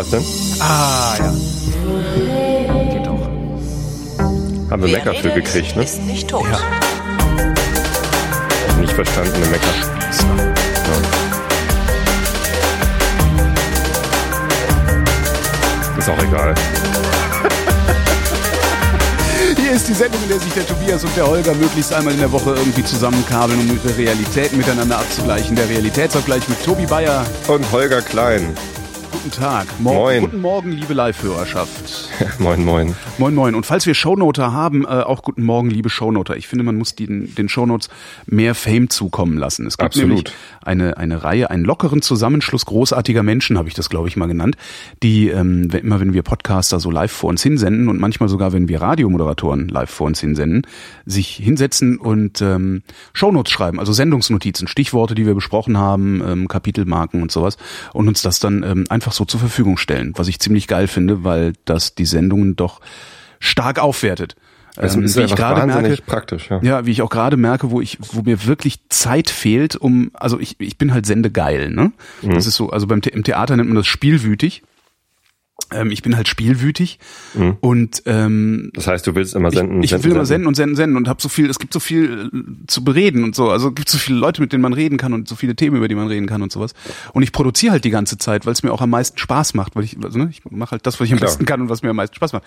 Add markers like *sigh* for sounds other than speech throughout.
Was denn? Ah, ja. Geht doch. Haben wir Wer Mecker für gekriegt, ne? Ist nicht tot. Ja. Nicht verstandene Mecker. Ist auch egal. *laughs* Hier ist die Sendung, in der sich der Tobias und der Holger möglichst einmal in der Woche irgendwie zusammenkabeln, um ihre Realitäten miteinander abzugleichen. Der Realitätsabgleich mit Tobi Bayer. Und Holger Klein. Guten Tag. Mor Moin. Guten Morgen, liebe Live-Hörerschaft. *laughs* moin, moin. Moin, moin. Und falls wir Shownoter haben, äh, auch guten Morgen, liebe Shownoter. Ich finde, man muss den, den Shownotes mehr Fame zukommen lassen. Es gibt Absolut. nämlich eine, eine Reihe, einen lockeren Zusammenschluss großartiger Menschen, habe ich das, glaube ich, mal genannt, die ähm, wenn, immer, wenn wir Podcaster so live vor uns hinsenden und manchmal sogar, wenn wir Radiomoderatoren live vor uns hinsenden, sich hinsetzen und ähm, Shownotes schreiben, also Sendungsnotizen, Stichworte, die wir besprochen haben, ähm, Kapitelmarken und sowas und uns das dann ähm, einfach so zur Verfügung stellen, was ich ziemlich geil finde, weil das die Sendungen doch stark aufwertet. Ähm, ist wie ich gerade merke, praktisch, ja. ja, wie ich auch gerade merke, wo ich, wo mir wirklich Zeit fehlt, um, also ich, ich bin halt sendegeil, ne? Mhm. Das ist so, also beim im Theater nennt man das spielwütig. Ähm, ich bin halt spielwütig und ähm, Das heißt, du willst immer senden, ich, ich will immer senden und senden, senden und habe so viel, es gibt so viel äh, zu bereden und so, also es gibt so viele Leute, mit denen man reden kann und so viele Themen, über die man reden kann und sowas. Und ich produziere halt die ganze Zeit, weil es mir auch am meisten Spaß macht, weil ich, also, ne, ich mache halt das, was ich am Klar. besten kann und was mir am meisten Spaß macht.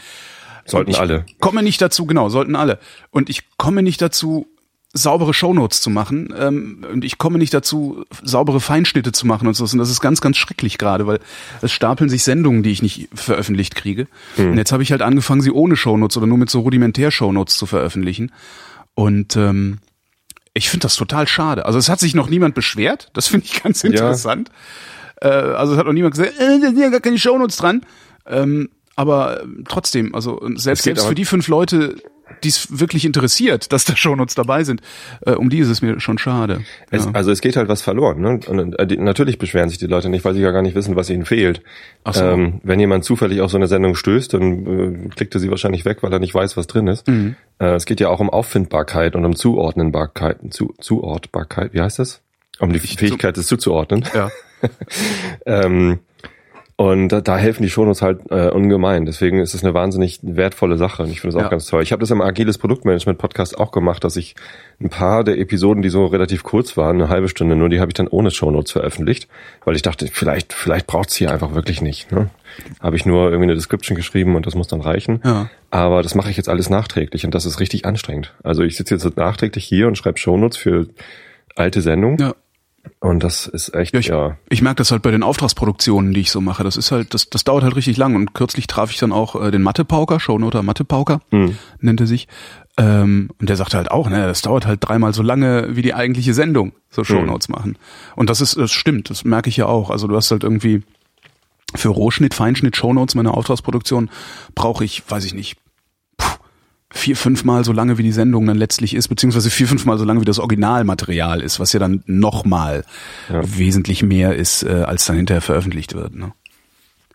Sollten alle. Komme nicht dazu, genau, sollten alle. Und ich komme nicht dazu, saubere Shownotes zu machen. Ähm, und ich komme nicht dazu, saubere Feinschnitte zu machen und so. Und das ist ganz, ganz schrecklich gerade, weil es stapeln sich Sendungen, die ich nicht veröffentlicht kriege. Und jetzt habe ich halt angefangen, sie ohne Shownotes oder nur mit so rudimentär Shownotes zu veröffentlichen. Und ähm, ich finde das total schade. Also es hat sich noch niemand beschwert. Das finde ich ganz interessant. Äh, also es hat noch niemand gesagt, äh, da sind ja gar keine Shownotes dran. Ähm, aber trotzdem, also selbst, selbst für die fünf Leute, die es wirklich interessiert, dass da Shownotes dabei sind, äh, um die ist es mir schon schade. Es, Ja. Also es geht halt was verloren. Ne? Und, äh, die, natürlich beschweren sich die Leute nicht, weil sie ja gar nicht wissen, was ihnen fehlt. Ach so. ähm, wenn jemand zufällig auf so eine Sendung stößt, dann äh, klickt er sie wahrscheinlich weg, weil er nicht weiß, was drin ist. Mhm. Äh, es geht ja auch um Auffindbarkeit und um Zuordnenbarkeit, zu, Zuortbarkeit. Wie heißt das? Um die Fähigkeit, es zuzuordnen. ja. *laughs* Ähm, und da, da helfen die Shownotes halt äh, ungemein. Deswegen ist es eine wahnsinnig wertvolle Sache. Und ich finde es auch Ja. ganz toll. Ich habe das im Agiles Produktmanagement Podcast auch gemacht, dass ich ein paar der Episoden, die so relativ kurz waren, eine halbe Stunde nur, die habe ich dann ohne Shownotes veröffentlicht, weil ich dachte, vielleicht, vielleicht braucht's hier einfach wirklich nicht. Ne? Habe ich nur irgendwie eine Description geschrieben und das muss dann reichen. Ja. Aber das mache ich jetzt alles nachträglich und das ist richtig anstrengend. Also ich sitze jetzt nachträglich hier und schreibe Shownotes für alte Sendungen ja. Und das ist echt Ja, ich, ja ich merke das halt bei den Auftragsproduktionen, die ich so mache. Das ist halt, das, das dauert halt richtig lang. Und kürzlich traf ich dann auch äh, den Mathepauker, Shownoter Mathepauker, nennt er sich. Ähm, und der sagte halt auch, ne, das dauert halt dreimal so lange wie die eigentliche Sendung, so Shownotes machen. Und das ist, das stimmt, das merke ich ja auch. Also du hast halt irgendwie für Rohschnitt, Feinschnitt, Shownotes, meine Auftragsproduktion, brauche ich, weiß ich nicht, vier, fünfmal so lange wie die Sendung dann letztlich ist, beziehungsweise vier, fünfmal so lange wie das Originalmaterial ist, was ja dann nochmal wesentlich mehr ist, äh, als dann hinterher veröffentlicht wird. Ne?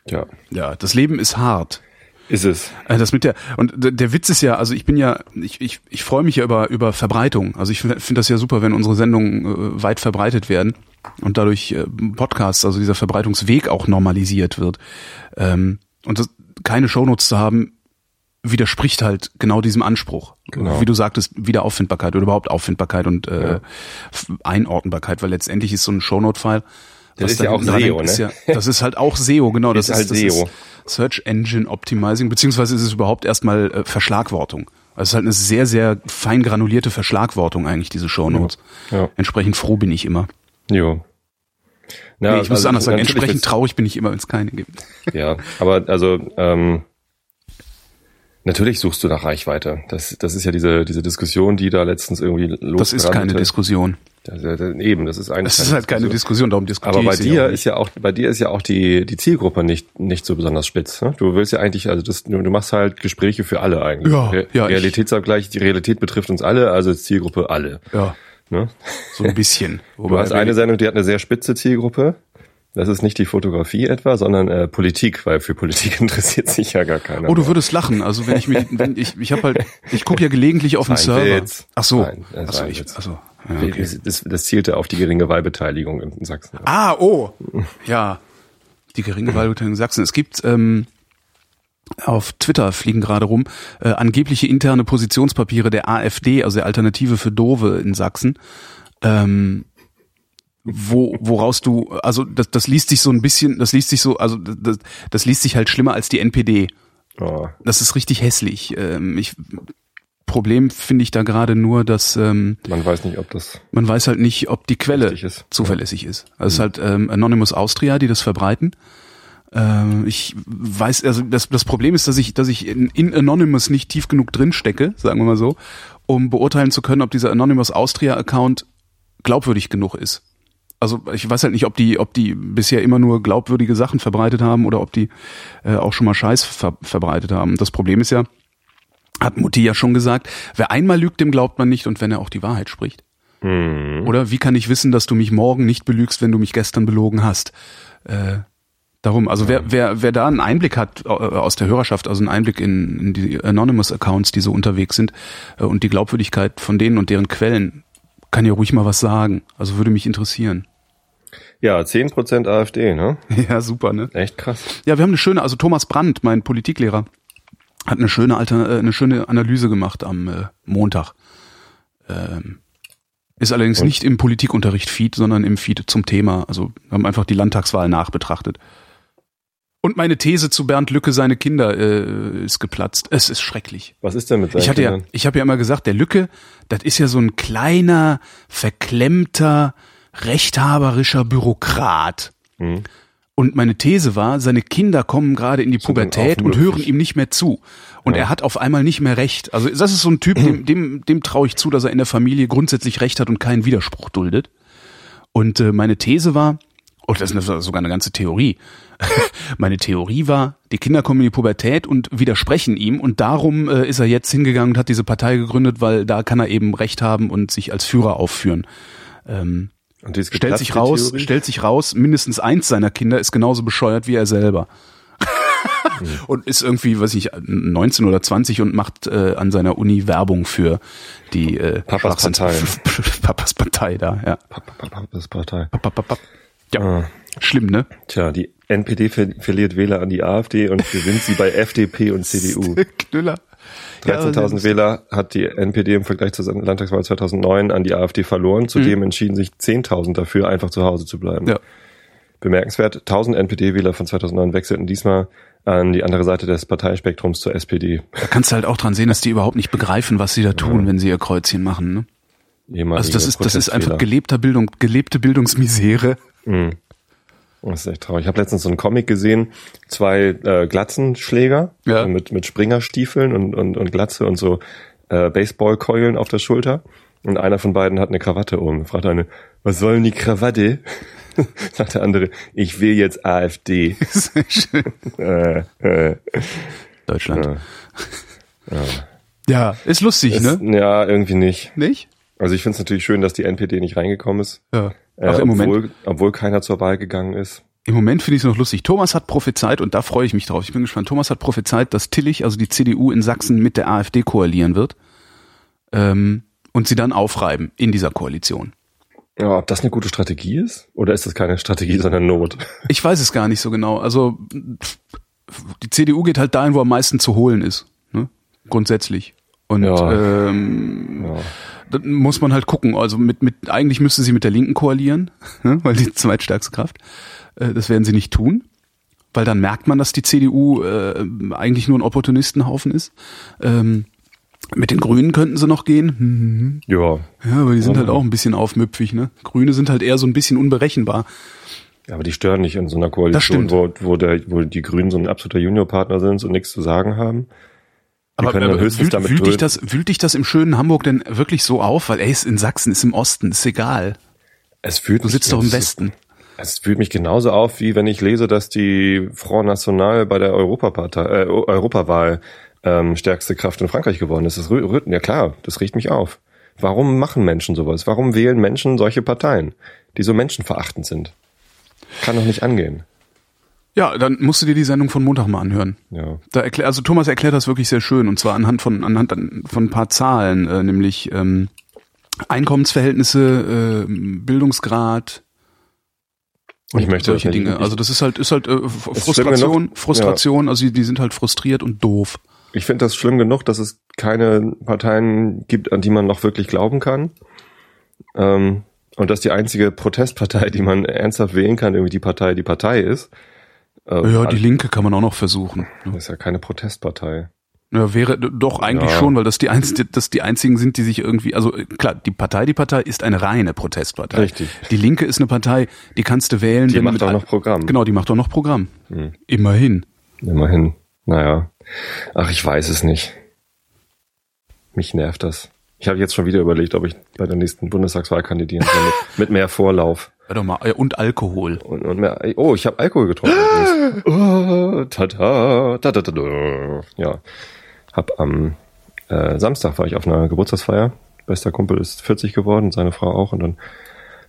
ja Ja, das Leben ist hart. ist es. Äh, Das mit der und der Witz ist ja, also ich bin ja, ich ich, ich freue mich ja über über Verbreitung. Also ich finde find das ja super, wenn unsere Sendungen äh, weit verbreitet werden und dadurch äh, Podcasts, also dieser Verbreitungsweg auch normalisiert wird. Ähm, und das, keine Shownotes zu haben, widerspricht halt genau diesem Anspruch. Genau. Wie du sagtest, Wiederauffindbarkeit oder überhaupt Auffindbarkeit und äh, F- Einordnbarkeit, weil letztendlich ist so ein Shownote-File Das ist ja auch SEO, hängt, ist ne? Ja, das ist halt auch SEO, genau. Das Ist halt das SEO. Ist Search Engine Optimizing, beziehungsweise ist es überhaupt erstmal äh, Verschlagwortung. Also es ist halt eine sehr, sehr fein granulierte Verschlagwortung eigentlich, diese Shownotes. Ja. Entsprechend froh bin ich immer. Jo. Ja, nee, ich muss es also anders sagen. Entsprechend traurig bin ich immer, wenn es keine gibt. Ja, aber also ähm, natürlich suchst du nach Reichweite. Das, das ist ja diese diese Diskussion, die da letztens irgendwie los Das ist keine Diskussion. Das, das, eben, das ist eigentlich. Das ist halt keine Diskussion, darum diskutiere Aber bei dir ist ja auch, bei dir ist ja auch die, die Zielgruppe nicht, nicht so besonders spitz. Ne? Du willst ja eigentlich, also das, du machst halt Gespräche für alle eigentlich. Ja, Re ja, ich- Realitätsabgleich, die Realität betrifft uns alle, also Zielgruppe alle. Ja, Ne? so ein bisschen. *laughs* Du hast eine Sendung, die hat eine sehr spitze Zielgruppe. Das ist nicht die Fotografie etwa, sondern äh, Politik, weil für Politik *laughs* interessiert sich ja gar keiner. Oh, du mehr. würdest lachen. Also wenn ich mir, wenn ich, ich habe halt, ich gucke ja gelegentlich auf *laughs* den Server. Witz. Ach so, Nein, das ach so, ich, ach so. Ja, okay. das, das zielte auf die geringe Wahlbeteiligung in Sachsen. Ah, oh, ja. Die geringe Wahlbeteiligung in Sachsen. Es gibt ähm, auf Twitter fliegen gerade rum äh, angebliche interne Positionspapiere der AfD, also der Alternative für Dove in Sachsen. Ähm, wo, woraus du, also das, das liest sich so ein bisschen, das liest sich so, also das, das liest sich halt schlimmer als die NPD. Oh. Das ist richtig hässlich. Ähm, ich, Problem finde ich da gerade nur, dass ähm, Man weiß nicht, ob das. man weiß halt nicht, ob die Quelle ist. zuverlässig ist. Also es ist halt ähm, Anonymous Austria, die das verbreiten. Ähm, ich weiß, also das, das Problem ist, dass ich, dass ich in, in Anonymous nicht tief genug drin stecke, sagen wir mal so, um beurteilen zu können, ob dieser Anonymous Austria Account glaubwürdig genug ist. Also ich weiß halt nicht, ob die, ob die bisher immer nur glaubwürdige Sachen verbreitet haben oder ob die äh, auch schon mal Scheiß ver verbreitet haben. Das Problem ist ja, hat Mutti ja schon gesagt, wer einmal lügt, dem glaubt man nicht und wenn er auch die Wahrheit spricht. Hm. Oder wie kann ich wissen, dass du mich morgen nicht belügst, wenn du mich gestern belogen hast? Äh, darum, also wer, wer, wer da einen Einblick hat äh, aus der Hörerschaft, also einen Einblick in, in die Anonymous Accounts, die so unterwegs sind äh, und die Glaubwürdigkeit von denen und deren Quellen, kann ja ruhig mal was sagen. Also würde mich interessieren. Ja, 10% AfD, ne? *laughs* Ja, super, ne? Echt krass. Ja, wir haben eine schöne, also Thomas Brandt, mein Politiklehrer, hat eine schöne Alter, äh, eine schöne Analyse gemacht am äh, Montag. Ähm, ist allerdings Und? nicht im Politikunterricht Feed, sondern im Feed zum Thema. Also haben einfach die Landtagswahl nachbetrachtet. Und meine These zu Bernd Lücke, seine Kinder, äh, ist geplatzt. Es ist schrecklich. Was ist denn mit seinen Ich hatte ja, Kindern? ich habe ja immer gesagt, der Lücke, das ist ja so ein kleiner, verklemmter, rechthaberischer Bürokrat. Hm. Und meine These war, seine Kinder kommen gerade in die Pubertät und hören ihm nicht mehr zu. Und Ja. er hat auf einmal nicht mehr recht. Also das ist so ein Typ, *clears throat* dem, dem, dem traue ich zu, dass er in der Familie grundsätzlich recht hat und keinen Widerspruch duldet. Und äh, meine These war, oh, das ist sogar eine ganze Theorie. *laughs* meine Theorie war, die Kinder kommen in die Pubertät und widersprechen ihm und darum äh, ist er jetzt hingegangen und hat diese Partei gegründet, weil da kann er eben Recht haben und sich als Führer aufführen. Ähm, Und stellt sich raus, Theorie? stellt sich raus, mindestens eins seiner Kinder ist genauso bescheuert wie er selber. *laughs* und ist irgendwie, weiß ich, 19 oder 20 und macht äh, an seiner Uni Werbung für die äh, Papas Schwachsinns- *laughs* Papas Partei da, ja. Ist Partei. Papp, papp. Ja, Ah. schlimm, ne? Tja, die NPD ver verliert Wähler an die AfD und gewinnt sie bei FDP und *laughs* CDU. Knüller. Ja, 13.000 Wähler hat die NPD im Vergleich zur Landtagswahl 2009 an die AfD verloren. Zudem entschieden sich 10.000 dafür, einfach zu Hause zu bleiben. Mhm. Ja. Bemerkenswert, 1000 NPD-Wähler von 2009 wechselten diesmal an die andere Seite des Parteispektrums zur SPD. Da kannst du halt auch dran sehen, dass die überhaupt nicht begreifen, was sie da tun, wenn sie ihr Kreuzchen machen. Ne? Ehemalige Also das ist, das ist einfach gelebter Bildung, gelebte Bildungsmisere. Mhm. Das ist echt traurig. Ich habe letztens so einen Comic gesehen, zwei äh, Glatzenschläger Ja. äh, mit, mit Springerstiefeln und, und, und Glatze und so äh, Baseballkeulen auf der Schulter. Und einer von beiden hat eine Krawatte um. Fragt eine, was soll denn die Krawatte? *laughs* Sagt der andere, ich will jetzt AfD. *laughs* Sehr schön. äh, äh, Deutschland. ja. Ja, ist lustig, Ist, ne? ja, irgendwie nicht. Nicht? Also ich finde es natürlich schön, dass die NPD nicht reingekommen ist. Ja. Äh, Ach, im Moment, obwohl, obwohl keiner zur Wahl gegangen ist. im Moment finde ich es noch lustig. Thomas hat prophezeit, und da freue ich mich drauf, ich bin gespannt, Thomas hat prophezeit, dass Tillich, also die CDU in Sachsen, mit der AfD koalieren wird ähm, und sie dann aufreiben in dieser Koalition. Ja, ob das eine gute Strategie ist? Oder ist das keine Strategie, sondern Not? *laughs* Ich weiß es gar nicht so genau. Also die CDU geht halt dahin, wo am meisten zu holen ist, ne? grundsätzlich. Und Ja. ähm, Ja. Dann muss man halt gucken. Also mit, mit eigentlich müsste sie mit der Linken koalieren, *laughs* ne? weil die zweitstärkste Kraft. Äh, das werden sie nicht tun, weil dann merkt man, dass die CDU äh, eigentlich nur ein Opportunistenhaufen ist. Ähm, mit den Grünen könnten sie noch gehen. Mhm. Ja, Ja, aber die sind Ja. halt auch ein bisschen aufmüpfig. Ne? Grüne sind halt eher so ein bisschen unberechenbar. aber die stören nicht in so einer Koalition, wo, wo, der, wo die Grünen so ein absoluter Juniorpartner sind und nichts zu sagen haben. Aber, aber höchstens wühlt, wühlt, dich das, wühlt dich das im schönen Hamburg denn wirklich so auf? Weil ey, ist in Sachsen, ist im Osten, ist egal. Es fühlt Du sitzt doch im es- Westen. Es fühlt mich genauso auf, wie wenn ich lese, dass die Front National bei der Europapartei, äh, Europawahl ähm, stärkste Kraft in Frankreich geworden ist. Das rührt, rührt- ja klar, das riecht mich auf. Warum machen Menschen sowas? Warum wählen Menschen solche Parteien, die so menschenverachtend sind? Kann doch nicht angehen. Ja, dann musst du dir die Sendung von Montag mal anhören. Ja. Da erklär, also Thomas erklärt das wirklich sehr schön und zwar anhand von anhand an- von ein paar Zahlen, äh, nämlich ähm, Einkommensverhältnisse, äh, Bildungsgrad, Und Ich möchte solche. Dinge. Also das ist halt, ist halt äh, Frustration, genug. Frustration, also die, die sind halt frustriert und doof. Ich finde das schlimm genug, dass es keine Parteien gibt, an die man noch wirklich glauben kann. Ähm, und dass die einzige Protestpartei, *laughs* die man ernsthaft wählen kann, irgendwie die Partei die Partei ist. Äh, Ja, die Linke kann man auch noch versuchen. das ist ja keine Protestpartei. Ja, wäre doch eigentlich Ja. schon, weil das die, einz das die einzigen sind, die sich irgendwie, also äh, klar, die Partei, die Partei ist eine reine Protestpartei. Richtig. Die Linke ist eine Partei, die kannst du wählen. Die macht auch noch Programm. Genau, die macht auch noch Programm. Hm. Immerhin. Immerhin. Naja. Ach, ich weiß es nicht. Mich nervt das. Ich habe jetzt schon wieder überlegt, ob ich bei der nächsten Bundestagswahl kandidieren soll mit, mit mehr Vorlauf. Hör doch mal, ja, und Alkohol. Und, und mehr, oh, ich habe Alkohol getrunken. *gasps* oh, tada, da, da, da, da. Ja, hab am äh, Samstag war ich auf einer Geburtstagsfeier. Bester Kumpel ist 40 geworden, seine Frau auch. Und dann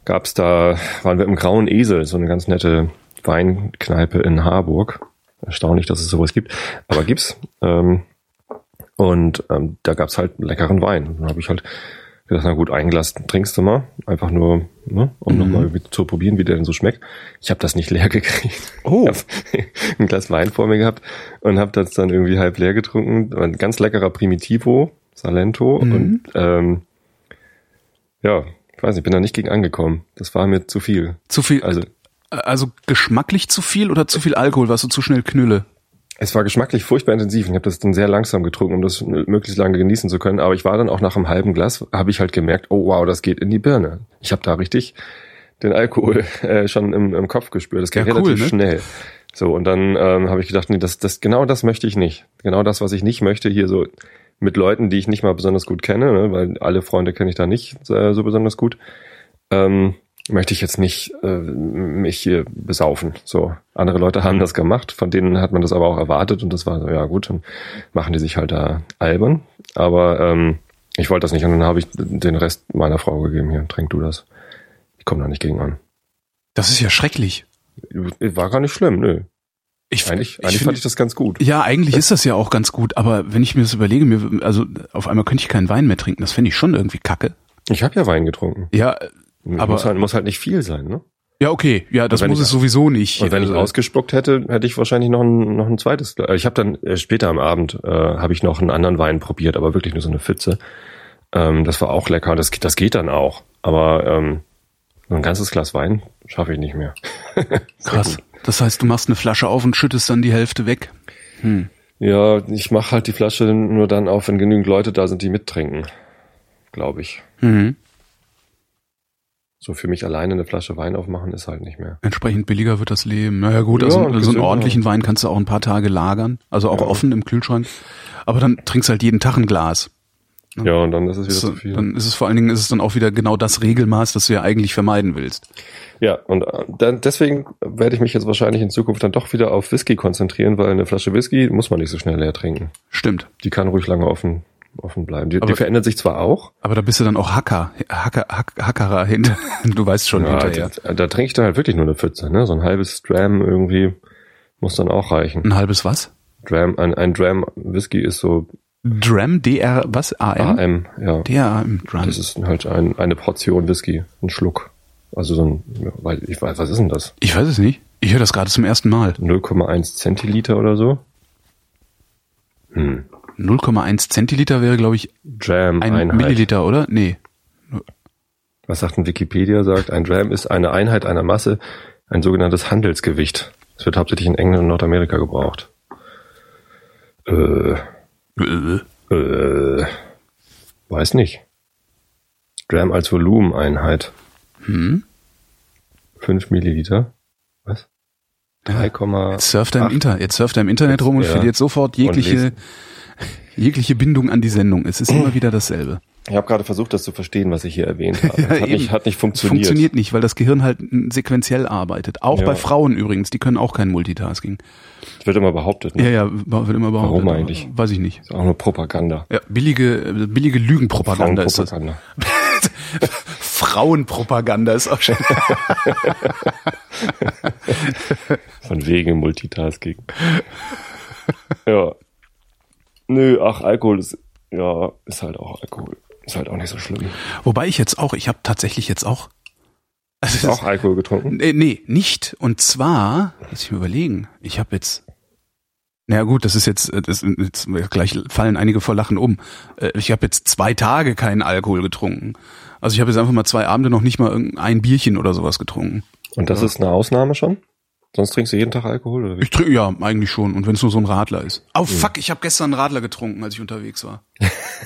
gab's da, waren wir im Grauen Esel, so eine ganz nette Weinkneipe in Harburg. Erstaunlich, dass es sowas gibt, aber gibt's. *laughs* Ähm, und ähm, da gab's halt leckeren Wein. Dann habe ich halt gedacht, na gut, ein Glas trinkst du mal, einfach nur, ne, um Mhm. nochmal zu probieren, wie der denn so schmeckt. Ich habe das nicht *laughs* leer gekriegt. Oh. Ein Glas Wein vor mir gehabt und habe das dann irgendwie halb leer getrunken. Ein ganz leckerer Primitivo, Salento Mhm. und ähm, ja, ich weiß nicht, bin da nicht gegen angekommen. Das war mir zu viel. Zu viel, Also also geschmacklich zu viel oder zu viel Alkohol, warst du zu schnell knülle? Es war geschmacklich furchtbar intensiv. Ich habe das dann sehr langsam getrunken, um das möglichst lange genießen zu können. Aber ich war dann auch nach einem halben Glas, habe ich halt gemerkt, oh wow, das geht in die Birne. Ich habe da richtig den Alkohol äh, schon im, im Kopf gespürt. Das ging Ja, cool, relativ ne? schnell. So, und dann ähm, habe ich gedacht, nee, das, das, genau das möchte ich nicht. Genau das, was ich nicht möchte, hier so mit Leuten, die ich nicht mal besonders gut kenne, ne, weil alle Freunde kenne ich da nicht äh, so besonders gut. Ähm, möchte ich jetzt nicht äh, mich hier besaufen. So, andere Leute haben das gemacht, von denen hat man das aber auch erwartet und das war so, ja gut, dann machen die sich halt da albern. Aber ähm, ich wollte das nicht und dann habe ich den Rest meiner Frau gegeben. Hier, trink du das. Ich komme da nicht gegen an. Das ist ja schrecklich. War gar nicht schlimm, nö. Ich, Eigentlich, ich eigentlich finde- fand ich das ganz gut. Ja, eigentlich ist das ja auch ganz gut, aber wenn ich mir das überlege, mir, also auf einmal könnte ich keinen Wein mehr trinken, das fände ich schon irgendwie kacke. Ich habe ja Wein getrunken. Ja, Aber- muss, halt, muss halt nicht viel sein, ne? ja, okay, ja, das muss ich- es sowieso nicht. Und wenn ich Also, ausgespuckt hätte, hätte ich wahrscheinlich noch ein, noch ein zweites. Glas. Ich habe dann äh, später am Abend äh, habe ich noch einen anderen Wein probiert, aber wirklich nur so eine Pfütze. Ähm, das war auch lecker. Das, das geht dann auch. Aber ähm, so ein ganzes Glas Wein schaffe ich nicht mehr. *laughs* krass. Das heißt, du machst eine Flasche auf und schüttest dann die Hälfte weg. Hm. Ja, ich mache halt die Flasche nur dann auf, wenn genügend Leute da sind, die mittrinken. Glaube ich. Mhm. So für mich alleine eine Flasche Wein aufmachen ist halt nicht mehr. Entsprechend billiger wird das Leben. Naja gut, Ja, also so einen gesünder. ordentlichen Wein kannst du auch ein paar Tage lagern, also auch Ja. offen im Kühlschrank. Aber dann trinkst halt jeden Tag ein Glas. Ja, und dann ist es wieder So, zu viel. dann ist es vor allen Dingen ist es dann auch wieder genau das Regelmaß, das du ja eigentlich vermeiden willst. Ja, und äh, dann deswegen werde ich mich jetzt wahrscheinlich in Zukunft dann doch wieder auf Whisky konzentrieren, weil eine Flasche Whisky muss man nicht so schnell leer trinken. Stimmt. Die kann ruhig lange offen, offen bleiben. Die, Aber- die verändert sich zwar auch, Aber da bist du dann auch Hacker, Hacker, Hack, Hackerer hinter. *laughs* Du weißt schon ja, hinterher. da, da trinke ich dann halt wirklich nur eine Pfütze, ne? So ein halbes Dram irgendwie muss dann auch reichen. Ein halbes was? Dram, ein, ein Dram Whisky ist so Dram, DR, was? AM? AM, ja. DRAM, Dram. Das ist halt ein, eine Portion Whisky, ein Schluck. Also so ein, weil ich weiß, was ist denn das? Ich weiß es nicht. Ich höre das gerade zum ersten Mal. 0,1 Zentiliter oder so? Hm. 0,1 Zentiliter wäre, glaube ich, Dram ein Einheit. Milliliter, oder? Nee. Was sagt denn Wikipedia? Sagt, ein Dram ist eine Einheit einer Masse, ein sogenanntes Handelsgewicht. Es wird hauptsächlich in England und Nordamerika gebraucht. Äh, Äh. äh, weiß nicht. Dram als Volumeneinheit. Hm? 5 Milliliter. Was? 3,8. Jetzt surft er im. Inter jetzt surft er im Internet rum und Ja. verliert sofort jegliche. Jegliche Bindung an die Sendung. Es ist immer wieder dasselbe. Ich habe gerade versucht, das zu verstehen, was ich hier erwähnt *laughs* habe. Ja, hat, eben. nicht, hat nicht funktioniert. Funktioniert nicht, weil das Gehirn halt sequenziell arbeitet. Auch Ja. bei Frauen übrigens, die können auch kein Multitasking. Das wird immer behauptet. Ne? Ja, ja, wird immer behauptet. Warum eigentlich? Weiß ich nicht. Ist auch nur Propaganda. Ja, billige, billige Lügenpropaganda ist das. Frauenpropaganda. *laughs* Frauenpropaganda ist auch schön. *laughs* Von wegen Multitasking. ja. Nö, ach, Alkohol ist, ja, ist halt auch Alkohol. Ist halt auch nicht so schlimm. Wobei ich jetzt auch, ich habe tatsächlich jetzt auch du auch Alkohol getrunken? Nee, nee, nicht. Und zwar, lass ich mir überlegen, ich habe jetzt, na gut, das ist jetzt, das, jetzt gleich fallen einige vor Lachen um. Äh, ich habe jetzt zwei Tage keinen Alkohol getrunken. Also ich habe jetzt einfach mal zwei Abende noch nicht mal ein Bierchen oder sowas getrunken. Und das ja. ist eine Ausnahme schon? Sonst trinkst du jeden Tag Alkohol oder wie? Ich trinke ja eigentlich schon und wenn es nur so ein Radler ist. Oh fuck, ich habe gestern einen Radler getrunken, als ich unterwegs war. *laughs*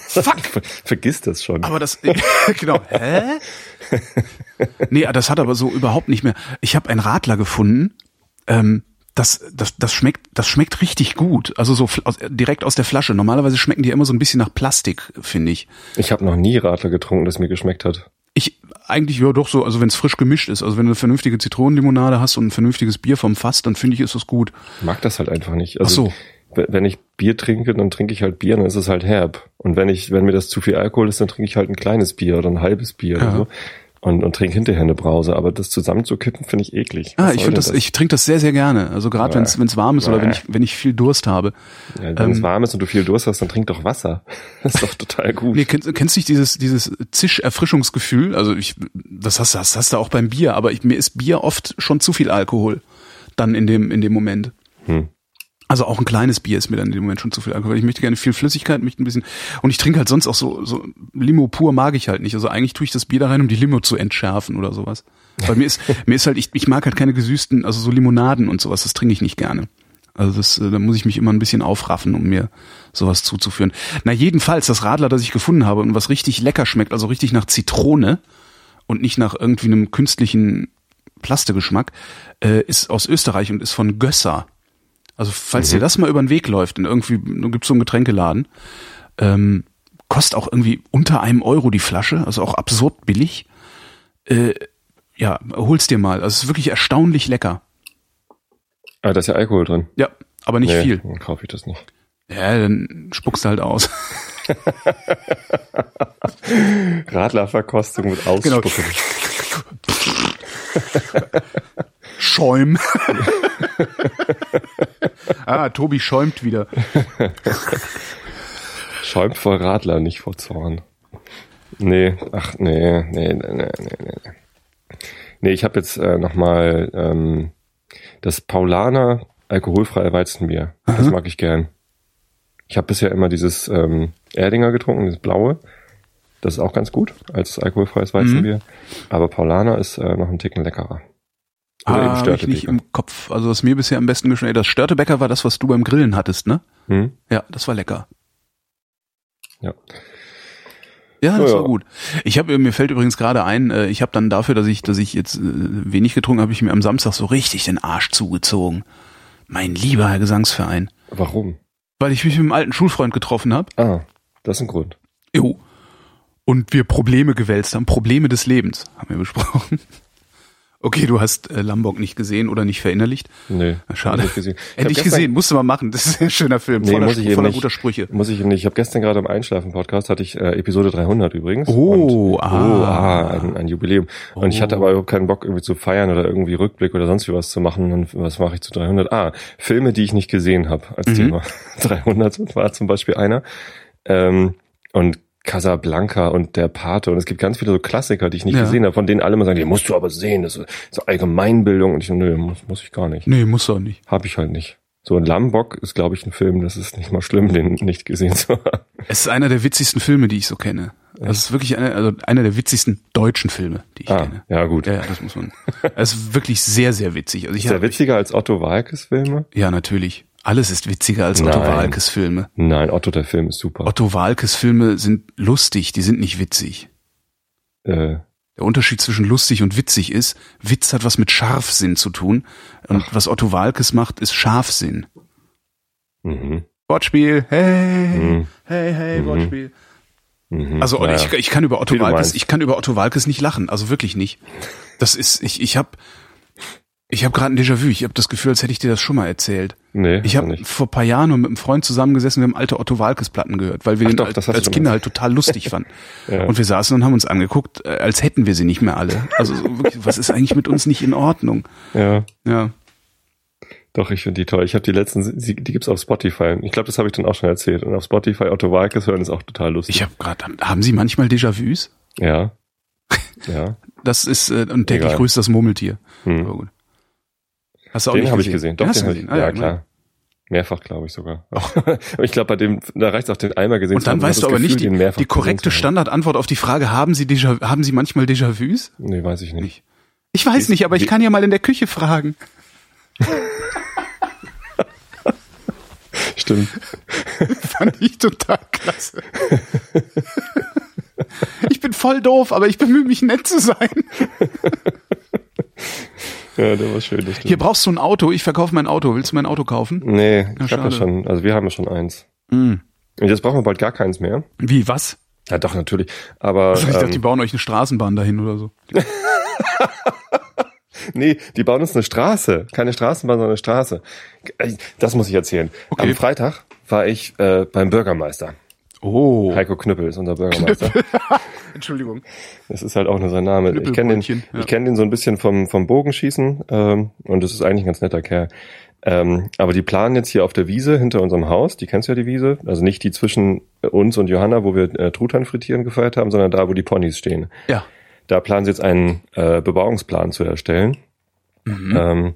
fuck. Vergiss das schon. Aber das *laughs* genau. Hä? nee, das hat aber so überhaupt nicht mehr. Ich habe einen Radler gefunden. Ähm, das, das, das schmeckt, das schmeckt richtig gut. Also so aus, direkt aus der Flasche. Normalerweise schmecken die immer so ein bisschen nach Plastik, finde ich. Ich habe noch nie Radler getrunken, das mir geschmeckt hat. Ich eigentlich ja doch so, also wenn es frisch gemischt ist, also wenn du eine vernünftige Zitronenlimonade hast und ein vernünftiges Bier vom Fass, dann finde ich, ist das gut. Ich mag das halt einfach nicht. Also, Ach so. Wenn ich Bier trinke, dann trinke ich halt Bier, dann ist es halt herb. Und wenn ich, wenn mir das zu viel Alkohol ist, dann trinke ich halt ein kleines Bier oder ein halbes Bier ja. oder so und, und trinke hinterher eine Brause. Aber das zusammenzukippen finde ich eklig. Was ah, ich finde das, das, ich trinke das sehr, sehr gerne. Also gerade wenn es warm ist oder wenn ich, wenn ich viel Durst habe. Ja, wenn ähm, es warm ist und du viel Durst hast, dann trink doch Wasser. *laughs* Das ist doch total gut. Nee, kennst, kennst du nicht dieses, dieses Zisch-Erfrischungsgefühl? Also ich, das hast, das hast du auch beim Bier, aber ich, mir ist Bier oft schon zu viel Alkohol. Dann in dem, in dem Moment. Hm. Also auch ein kleines Bier ist mir dann in dem Moment schon zu viel Alkohol. Ich möchte gerne viel Flüssigkeit, möchte ein bisschen. Und ich trinke halt sonst auch so, so Limo pur mag ich halt nicht. Also eigentlich tue ich das Bier da rein, um die Limo zu entschärfen oder sowas. Weil mir ist, *laughs* mir ist halt, ich, ich mag halt keine gesüßten, also so Limonaden und sowas, das trinke ich nicht gerne. Also das, äh, da muss ich mich immer ein bisschen aufraffen, um mir sowas zuzuführen. Na jedenfalls, das Radler, das ich gefunden habe und was richtig lecker schmeckt, also richtig nach Zitrone und nicht nach irgendwie einem künstlichen Plastegeschmack, äh, ist aus Österreich und ist von Gösser. Also falls mhm. dir das mal über den Weg läuft, in irgendwie, gibst so einen Getränkeladen, ähm, kostet auch irgendwie unter einem Euro die Flasche, also auch absurd billig. Äh, ja, hol's dir mal. Also es ist wirklich erstaunlich lecker. Ah, da ist ja Alkohol drin. Ja, aber nicht nee, viel. Dann kaufe ich das nicht. Ja, dann spuckst du halt aus. *laughs* Radlerverkostung mit Ausspucken. Genau. *laughs* Schäum. *laughs* ah, Tobi schäumt wieder. Schäumt vor Radler, nicht vor Zorn. Nee, ach nee, nee, nee, nee, nee. Nee, ich habe jetzt äh, nochmal ähm, das Paulaner alkoholfreie Weizenbier. Aha. Das mag ich gern. Ich habe bisher immer dieses ähm, Erdinger getrunken, dieses blaue. Das ist auch ganz gut als alkoholfreies Weizenbier. Mhm. Aber Paulaner ist äh, noch ein Ticken leckerer. Oder ah, eben ich nicht im Kopf. Also was mir bisher am besten geschmeckt das Störtebäcker war das, was du beim Grillen hattest, ne? Hm? Ja, das war lecker. Ja. Ja, das oh, ja. war gut. Ich habe mir fällt übrigens gerade ein, äh, ich habe dann dafür, dass ich, dass ich jetzt äh, wenig getrunken habe, ich mir am Samstag so richtig den Arsch zugezogen. Mein lieber Herr Gesangsverein. Warum? Weil ich mich mit einem alten Schulfreund getroffen habe. Ah, das ist ein Grund. Jo. Und wir Probleme gewälzt haben, Probleme des Lebens haben wir besprochen. Okay, du hast äh, Lombok nicht gesehen oder nicht verinnerlicht? Nee. Schade. Nicht gesehen. Hätte ich gesehen, musste man machen. Das ist ein schöner Film, nee, voller, muss ich voller nicht, guter Sprüche. Muss ich nicht. Ich habe gestern gerade im Einschlafen-Podcast, hatte ich äh, Episode 300 übrigens. Oh, und, ah. Oh, ah, ein, ein Jubiläum. Und oh. ich hatte aber überhaupt keinen Bock irgendwie zu feiern oder irgendwie Rückblick oder sonst wie was zu machen. Und was mache ich zu 300? Ah, Filme, die ich nicht gesehen habe als mhm. Thema. *laughs* 300 war zum Beispiel einer. Ähm, und Casablanca und der Pate und es gibt ganz viele so Klassiker, die ich nicht ja. gesehen habe, von denen alle mal sagen, die musst du aber sehen, das ist so Allgemeinbildung und ich nö, muss, muss ich gar nicht. Nee, muss auch nicht. Hab ich halt nicht. So ein Lambok ist, glaube ich, ein Film, das ist nicht mal schlimm, den nicht gesehen zu haben. Es ist einer der witzigsten Filme, die ich so kenne. Das ist wirklich einer, also einer der witzigsten deutschen Filme, die ich ah, kenne. Ja, gut. Ja, das muss man. Es ist wirklich sehr, sehr witzig. Also ich ist der witziger als Otto Walkes Filme? Ja, natürlich. Alles ist witziger als Otto Walkes Filme. Nein, Otto der Film ist super. Otto Walkes Filme sind lustig, die sind nicht witzig. Äh. Der Unterschied zwischen lustig und witzig ist, Witz hat was mit Scharfsinn zu tun und Ach. was Otto Walkes macht, ist Scharfsinn. Mhm. Wortspiel, hey, mhm. hey, hey, mhm. Wortspiel. Mhm. Also ja. ich, ich kann über Otto Walkes, ich kann über Otto Walkes nicht lachen, also wirklich nicht. Das ist, ich, ich habe ich habe gerade ein Déjà-vu. Ich habe das Gefühl, als hätte ich dir das schon mal erzählt. Nee, ich habe vor paar Jahren mit einem Freund zusammengesessen, wir haben alte Otto Walkes Platten gehört, weil wir Ach den doch, als Kinder halt total lustig fanden. *laughs* ja. Und wir saßen und haben uns angeguckt, äh, als hätten wir sie nicht mehr alle. Also so wirklich, was ist eigentlich mit uns nicht in Ordnung? Ja. Ja. Doch, ich finde die toll. Ich habe die letzten, die, die gibt's auf Spotify. Ich glaube, das habe ich dann auch schon erzählt. Und auf Spotify Otto Walkes hören ist auch total lustig. Ich habe gerade, haben Sie manchmal Déjà-vus? Ja. *laughs* Ja. Das ist, äh, und täglich Egal. grüßt das Murmeltier. Hm. Hast du auch Den nicht habe ich gesehen. Doch, den hab ich, gesehen? Ah, ja, ja, klar. Mehrfach, glaube ich sogar. *laughs* Ich glaube, bei dem, da reicht auch den einmal gesehen Und dann. Ich weißt du aber nicht Gefühl, die, den mehrfach die korrekte. Standardantwort auf die Frage, haben Sie Déjà, haben Sie manchmal Déjà-vus? Nee, weiß ich nicht. Ich weiß Wie- nicht, aber ich kann ja mal in der Küche fragen. *laughs* Stimmt. *laughs* Fand ich total klasse. Ich bin voll doof, aber ich bemühe mich nett zu sein. Ja, der war schön. Das stimmt. Hier brauchst du ein Auto, ich verkaufe mein Auto. Willst du mein Auto kaufen? Nee, ich Ja, hab ja schon, also wir haben ja schon eins. Hm. Und jetzt brauchen wir bald gar keins mehr. Wie, was? Ja, doch, natürlich. Aber Ich dachte, die ähm, bauen euch eine Straßenbahn dahin oder so. *laughs* nee, die bauen uns eine Straße. Keine Straßenbahn, sondern eine Straße. Äh, Das muss ich erzählen. Okay. Am Freitag war ich äh, beim Bürgermeister. Oh. Heiko Knüppel ist unser Bürgermeister. *laughs* *laughs* Entschuldigung. Das ist halt auch nur sein Name. Ich kenne den, ja. ich kenne den so ein bisschen vom, vom Bogenschießen ähm, und das ist eigentlich ein ganz netter Kerl. Ähm, aber die planen jetzt hier auf der Wiese hinter unserem Haus, die kennst du ja die Wiese, also nicht die zwischen uns und Johanna, wo wir äh, Truthahn frittieren gefeiert haben, sondern da, wo die Ponys stehen. Ja. Da planen sie jetzt einen äh, Bebauungsplan zu erstellen, Mhm. ähm,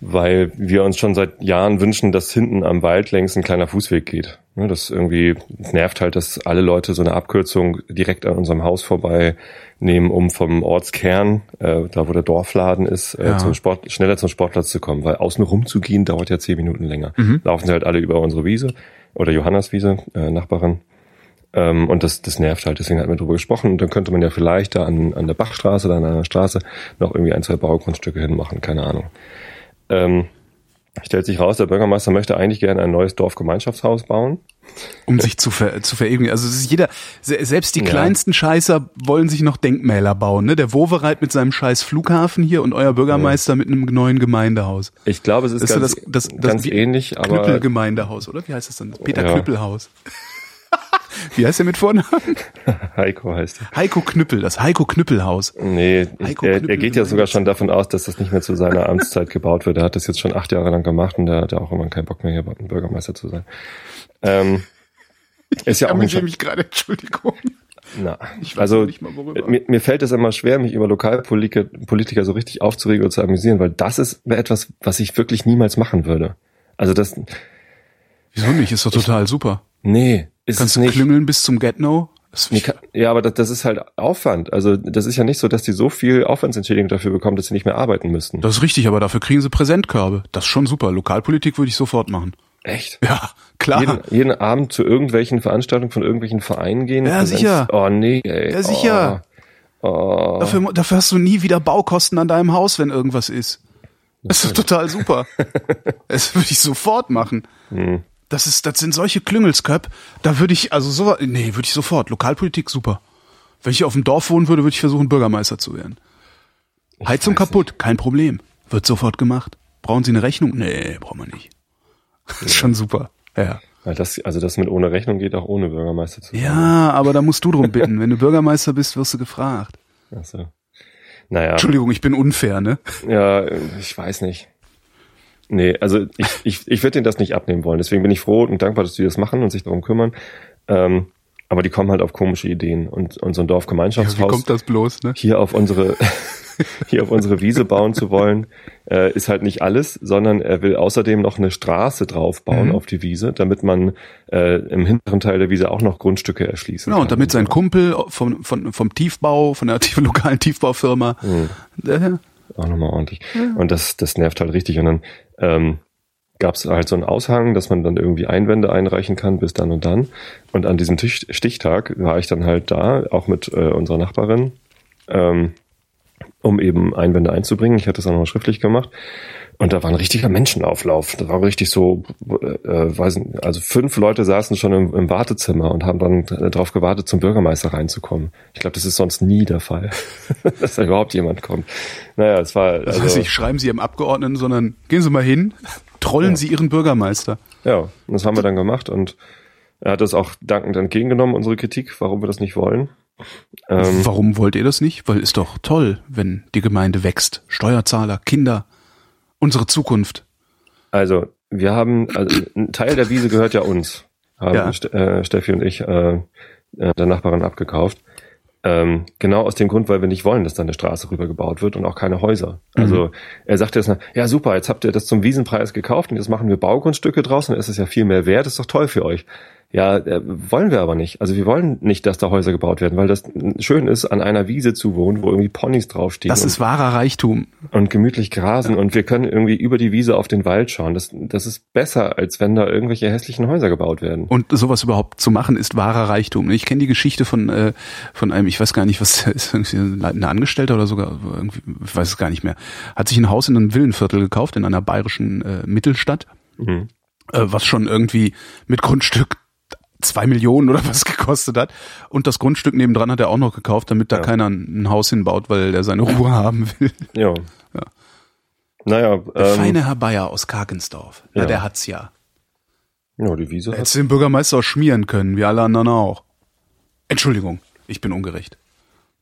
weil wir uns schon seit Jahren wünschen, dass hinten am Wald längs ein kleiner Fußweg geht. Das irgendwie nervt halt, dass alle Leute so eine Abkürzung direkt an unserem Haus vorbei nehmen, um vom Ortskern, äh, da wo der Dorfladen ist, äh, Ja. zum Sport, schneller zum Sportplatz zu kommen, weil außen rum zu gehen dauert ja zehn Minuten länger. Mhm. Laufen sie halt alle über unsere Wiese oder Johannas Wiese, äh, Nachbarin. Ähm, und das, das nervt halt, deswegen hatten wir drüber gesprochen. Und dann könnte man ja vielleicht da an, an der Bachstraße oder an einer Straße noch irgendwie ein, zwei Baugrundstücke hinmachen, keine Ahnung. Ähm, stellt sich raus, der Bürgermeister möchte eigentlich gerne ein neues Dorfgemeinschaftshaus bauen. Um sich zu, ver zu verewigen. Also es ist jeder, se- selbst die Ja. kleinsten Scheißer wollen sich noch Denkmäler bauen. Ne? Der Wovereit mit seinem scheiß Flughafen hier und euer Bürgermeister mit einem neuen Gemeindehaus. Ich glaube, es ist Das ist so ganz, das, das, das ganz ähnlich, aber Knüppelgemeindehaus, oder? Wie heißt das dann? Peter Ja. Knüppelhaus. Wie heißt der mit Vornamen? Heiko heißt er. Heiko Knüppel, das Heiko Knüppelhaus. Nee, ich, Heiko er, Knüppel er geht ja sogar schon davon aus, dass das nicht mehr zu seiner Amtszeit gebaut wird. Er hat das jetzt schon acht Jahre lang gemacht und er hat ja auch immer keinen Bock mehr, hier Bürgermeister zu sein. Ähm, *laughs* ist ja auch nicht, mich gerade, Entschuldigung. na, Ich weiß also noch nicht mal, worüber. mir, mir fällt es immer schwer, mich über Lokalpolitiker Politiker so richtig aufzuregen oder zu amüsieren, weil das ist etwas, was ich wirklich niemals machen würde. Also das, Wieso nicht? Ist doch total super. nee, ist Kannst es du nicht. klüngeln bis zum Get-No? Ja, aber das, das ist halt Aufwand. Also das ist ja nicht so, dass die so viel Aufwandsentschädigung dafür bekommen, dass sie nicht mehr arbeiten müssten. Das ist richtig, aber dafür kriegen sie Präsentkörbe. Das ist schon super. Lokalpolitik würde ich sofort machen. Echt? Ja, klar. Jeden, jeden Abend zu irgendwelchen Veranstaltungen von irgendwelchen Vereinen gehen? Ja, Präsenz- sicher. Oh nee, ey. Ja, sicher. Oh, oh. Dafür, dafür hast du nie wieder Baukosten an deinem Haus, wenn irgendwas ist. Das ist total super. *laughs* Das würde ich sofort machen. Hm. Das ist, das sind solche Klüngelsköp. Da würde ich, also so, nee, würde ich sofort. Lokalpolitik super. Wenn ich auf dem Dorf wohnen würde, würde ich versuchen, Bürgermeister zu werden. Heizung weiß kaputt, kein Problem. Wird sofort gemacht. Brauchen Sie eine Rechnung? Nee, brauchen wir nicht. Das ist schon super. Ja. Ja, das, also das mit ohne Rechnung geht auch ohne Bürgermeister zu sein. Ja, aber da musst du drum bitten. Wenn du Bürgermeister bist, wirst du gefragt. Ach so. Naja, Entschuldigung, ich bin unfair, ne? ja, ich weiß nicht. Nee, also ich, ich, ich würde denen das nicht abnehmen wollen. Deswegen bin ich froh und dankbar, dass die das machen und sich darum kümmern. Ähm, aber die kommen halt auf komische Ideen. Und, und so ein Ja, Dorfgemeinschaftshaus wie kommt das bloß, ne? hier auf unsere *laughs* hier auf unsere Wiese bauen zu wollen, äh, ist halt nicht alles, sondern er will außerdem noch eine Straße draufbauen Mhm. auf die Wiese, damit man äh, im hinteren Teil der Wiese auch noch Grundstücke erschließen Genau, kann. und damit sein Kumpel vom, vom, vom Tiefbau, von der *laughs* lokalen Tiefbaufirma, Mhm. der, auch nochmal ordentlich. Und das, das nervt halt richtig. Und dann ähm, gab es halt so einen Aushang, dass man dann irgendwie Einwände einreichen kann bis dann und dann. Und an diesem Tisch, Stichtag war ich dann halt da, auch mit äh, unserer Nachbarin, ähm, um eben Einwände einzubringen. Ich hatte das auch noch schriftlich gemacht. Und da war ein richtiger Menschenauflauf. Das war richtig so, äh, weiß nicht, also fünf Leute saßen schon im, im Wartezimmer und haben dann darauf gewartet, zum Bürgermeister reinzukommen. Ich glaube, das ist sonst nie der Fall, *laughs* dass da überhaupt jemand kommt. Naja, es war das also, heißt nicht, schreiben Sie Ihrem Abgeordneten, sondern gehen Sie mal hin, trollen Ja. Sie Ihren Bürgermeister. ja, und das haben wir dann gemacht und er hat das auch dankend entgegengenommen, unsere Kritik, warum wir das nicht wollen. Ähm, Warum wollt ihr das nicht? Weil ist doch toll, wenn die Gemeinde wächst. Steuerzahler, Kinder, unsere Zukunft. Also, wir haben, also ein Teil der Wiese gehört ja uns, haben Ja. St äh, Steffi und ich äh, äh, der Nachbarin abgekauft. Ähm, genau aus dem Grund, weil wir nicht wollen, dass da eine Straße rüber gebaut wird und auch keine Häuser. Also er sagte jetzt, ja super, jetzt habt ihr das zum Wiesenpreis gekauft und jetzt machen wir Baugrundstücke draus, dann ist es ja viel mehr wert, ist doch toll für euch. Ja, äh, wollen wir aber nicht. Also wir wollen nicht, dass da Häuser gebaut werden, weil das schön ist, an einer Wiese zu wohnen, wo irgendwie Ponys draufstehen Das und, ist wahrer Reichtum. und gemütlich grasen und wir können irgendwie über die Wiese auf den Wald schauen. Das, das ist besser, als wenn da irgendwelche hässlichen Häuser gebaut werden. Und sowas überhaupt zu machen, ist wahrer Reichtum. Ich kenne die Geschichte von, äh, von einem, ich weiß gar nicht, was *laughs* ist, irgendwie ein Angestellter oder sogar, irgendwie, ich weiß es gar nicht mehr, hat sich ein Haus in einem Villenviertel gekauft, in einer bayerischen äh, Mittelstadt, Mhm. äh, was schon irgendwie mit Grundstück zwei Millionen oder *laughs* was gekostet hat. Und das Grundstück nebendran hat er auch noch gekauft, damit da Ja. keiner ein Haus hinbaut, weil er seine Ruhe haben will. Ja. Ja. Naja, Der ähm, feine Herr Bayer aus Karkensdorf. Ja, Ja. der hat's ja. ja, die Wiese hat Hättest den Bürgermeister auch schmieren können, wie alle anderen auch. Entschuldigung, ich bin ungerecht.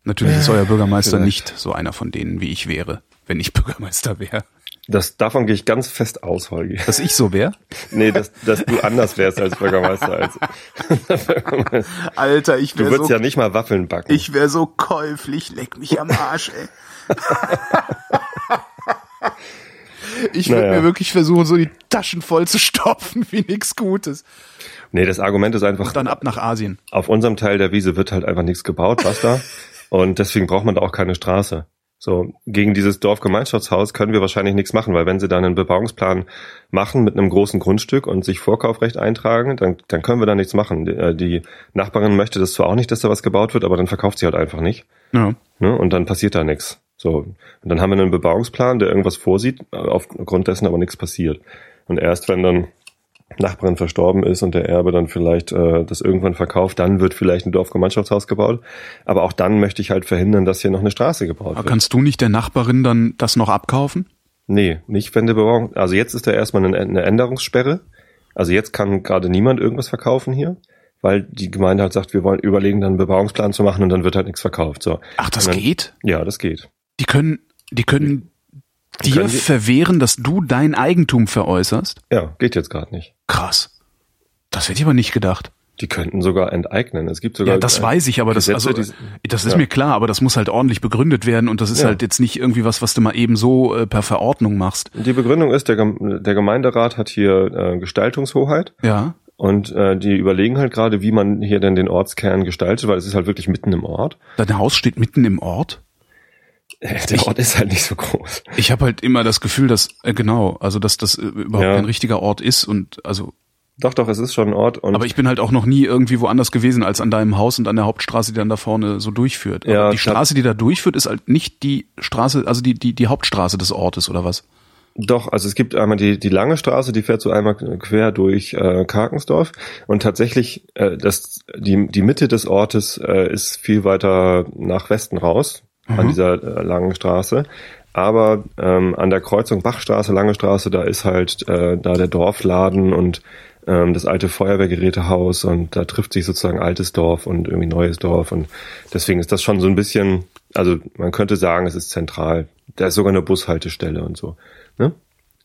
Natürlich ist *laughs* euer Bürgermeister vielleicht. nicht so einer von denen, wie ich wäre, wenn ich Bürgermeister wäre. Das, davon gehe ich ganz fest aus, Holgi. Dass ich so wäre? Nee, dass, dass du anders wärst als Bürgermeister. Als *laughs* Alter, ich du würdest ja nicht mal Waffeln backen. ich wäre so käuflich, leck mich am Arsch, ey. *laughs* Ich würde Naja. mir wirklich versuchen, so die Taschen voll zu stopfen, wie nix Gutes. nee, das Argument ist einfach, Dann ab nach Asien. auf unserem Teil der Wiese wird halt einfach nichts gebaut, was da. *laughs* Und deswegen braucht man da auch keine Straße. So, gegen dieses Dorfgemeinschaftshaus können wir wahrscheinlich nichts machen, weil wenn sie dann einen Bebauungsplan machen mit einem großen Grundstück und sich Vorkaufrecht eintragen, dann, dann können wir da nichts machen. Die, äh, die Nachbarin möchte das zwar auch nicht, dass da was gebaut wird, aber dann verkauft sie halt einfach nicht. Ja. Ne? Und dann passiert da nichts. So. Und dann haben wir einen Bebauungsplan, der irgendwas vorsieht, aufgrund dessen aber nichts passiert. Und erst wenn dann Nachbarin verstorben ist und der Erbe dann vielleicht äh, das irgendwann verkauft, dann wird vielleicht ein Dorfgemeinschaftshaus gebaut. Aber auch dann möchte ich halt verhindern, dass hier noch eine Straße gebaut Aber wird. kannst du nicht der Nachbarin dann das noch abkaufen? Nee, nicht wenn der Bebauung. Also jetzt ist da erstmal eine, eine Änderungssperre. Also jetzt kann gerade niemand irgendwas verkaufen hier, weil die Gemeinde halt sagt, wir wollen überlegen, dann einen Bebauungsplan zu machen und dann wird halt nichts verkauft. So. Ach, das dann, geht? Ja, das geht. Die können, die können dir verwehren, dass du dein Eigentum veräußerst? Ja, geht jetzt gerade nicht. Krass. Das hätte ich aber nicht gedacht. Die könnten sogar enteignen. Es gibt sogar Ja, das äh, weiß ich, aber das, Gesetze, also, die- das ist ja. mir klar, aber das muss halt ordentlich begründet werden und das ist Ja. halt jetzt nicht irgendwie was, was du mal eben so äh, per Verordnung machst. Die Begründung ist, der, der Gemeinderat hat hier äh, Gestaltungshoheit Ja. und äh, die überlegen halt gerade, wie man hier denn den Ortskern gestaltet, weil es ist halt wirklich mitten im Ort. Dein Haus steht mitten im Ort. *laughs* Der Ort ist halt nicht so groß. Ich habe halt immer das Gefühl, dass, äh, genau, also dass das äh, überhaupt Ja. kein richtiger Ort ist und also, Doch, doch, es ist schon ein Ort. Und aber ich bin halt auch noch nie irgendwie woanders gewesen als an deinem Haus und an der Hauptstraße, die dann da vorne so durchführt. Ja, aber die ich Straße, die da durchführt, ist halt nicht die Straße, also die, die, die Hauptstraße des Ortes oder was? Doch, also es gibt einmal die, die lange Straße, die fährt so einmal quer durch äh, Karkensdorf und tatsächlich äh, das, die, die Mitte des Ortes äh, ist viel weiter nach Westen raus, an Mhm. dieser äh, langen Straße. Aber ähm, an der Kreuzung Bachstraße, Lange Straße, da ist halt äh, da der Dorfladen und ähm, das alte Feuerwehrgerätehaus und da trifft sich sozusagen altes Dorf und irgendwie neues Dorf und deswegen ist das schon so ein bisschen, also man könnte sagen, es ist zentral. Da ist sogar eine Bushaltestelle und so. Ne?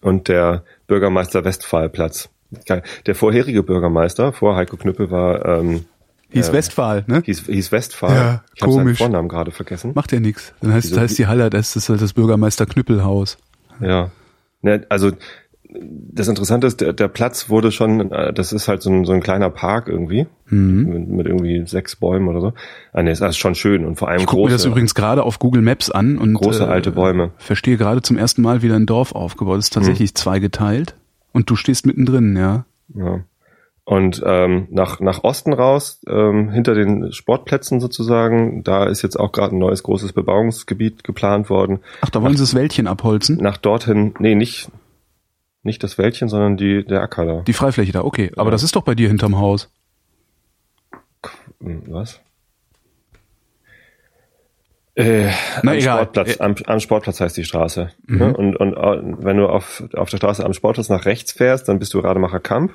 Und der Bürgermeister Westphalplatz. Geil. Der vorherige Bürgermeister vor Heiko Knüppel war ähm, Hieß Ja. Westphal, ne? hieß, hieß Westphal. Ja, ich habe seinen. Vornamen gerade vergessen. Macht ja nichts. Dann heißt, Wieso? heißt die Halle, das ist halt das Bürgermeister Knüppelhaus. Ja. Ne, also das Interessante ist, der, der Platz wurde schon, äh, das ist halt so ein, so ein kleiner Park irgendwie, Mhm. mit, mit irgendwie sechs Bäumen oder so. Ah, nee, ist alles schon schön und vor allem Ich gucke mir große, das übrigens gerade auf Google Maps an und große äh, alte Bäume. verstehe gerade zum ersten Mal, wie dein Dorf aufgebaut ist. Hm. Tatsächlich zweigeteilt. Und du stehst mittendrin, ja. Ja. Und ähm, nach, nach Osten raus, ähm, hinter den Sportplätzen sozusagen, da ist jetzt auch gerade ein neues großes Bebauungsgebiet geplant worden. Ach, da wollen sie das Wäldchen abholzen? Nach dorthin, nee, nicht, nicht das Wäldchen, sondern die, der Acker da. Die Freifläche da, okay. Aber Ja. das ist doch bei dir hinterm Haus. Hm, Was? Äh, Na, am, egal. Sportplatz, Äh. am, am Sportplatz heißt die Straße. Mhm. Ne? Und, und äh, wenn du auf, auf der Straße am Sportplatz nach rechts fährst, dann bist du Rademacher Kamp.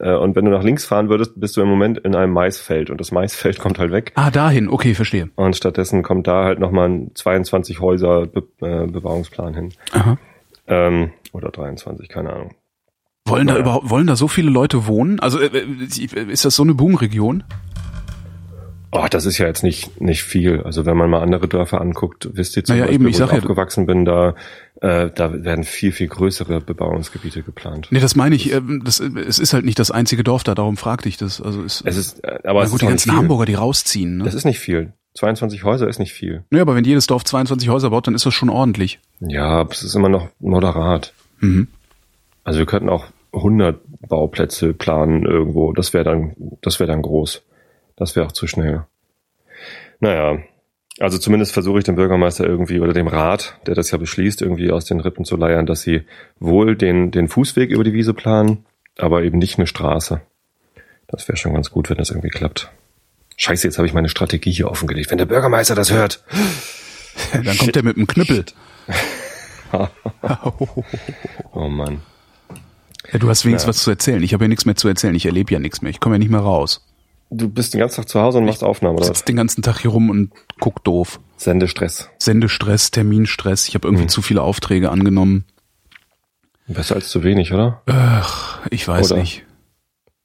Äh, Und wenn du nach links fahren würdest, bist du im Moment in einem Maisfeld. Und das Maisfeld *laughs* kommt halt weg. Ah, dahin, okay, verstehe. Und stattdessen kommt da halt nochmal ein 22 Häuser Be äh, Bebauungsplan hin. Aha. Ähm, oder 23, keine Ahnung. Wollen da Ja. überhaupt, wollen da so viele Leute wohnen? Also äh, äh, ist das so eine Boomregion? Oh, das ist ja jetzt nicht nicht viel. Also wenn man mal andere Dörfer anguckt, wisst ihr zum Naja, Beispiel, eben, ich wo ich ja- aufgewachsen bin, da äh, da werden viel viel größere Bebauungsgebiete geplant. Nee, das meine ich, äh, das, es ist halt nicht das einzige Dorf da, darum fragte ich das. Also es, Es ist, äh, aber na es gut, ist die ganzen. Hamburger, die rausziehen. Ne? Das ist nicht viel. 22 Häuser ist nicht viel. Naja, aber wenn jedes Dorf 22 Häuser baut, dann ist das schon ordentlich. Ja, es ist immer noch moderat. Mhm. Also wir könnten auch 100 Bauplätze planen irgendwo. Das wäre dann, das wäre dann groß. Das wäre auch zu schnell. Naja, also zumindest versuche ich dem Bürgermeister irgendwie oder dem Rat, der das ja beschließt, irgendwie aus den Rippen zu leiern, dass sie wohl den, den Fußweg über die Wiese planen, aber eben nicht eine Straße. Das wäre schon ganz gut, wenn das irgendwie klappt. Scheiße, jetzt habe ich meine Strategie hier offengelegt. Wenn der Bürgermeister das hört. *laughs* Dann kommt er mit dem Knüppel. *laughs* Oh Mann. Ja, du hast wenigstens was zu erzählen. Ich habe ja nichts mehr zu erzählen. Ich erlebe ja nichts mehr. Ich komme ja nicht mehr raus. Du bist den ganzen Tag zu Hause und machst Aufnahmen, oder? was? sitze den ganzen Tag hier rum und guck doof. Sendestress. Sendestress, Terminstress. Ich habe irgendwie Mhm. zu viele Aufträge angenommen. Besser als zu wenig, oder? Ach, ich weiß Oder? nicht.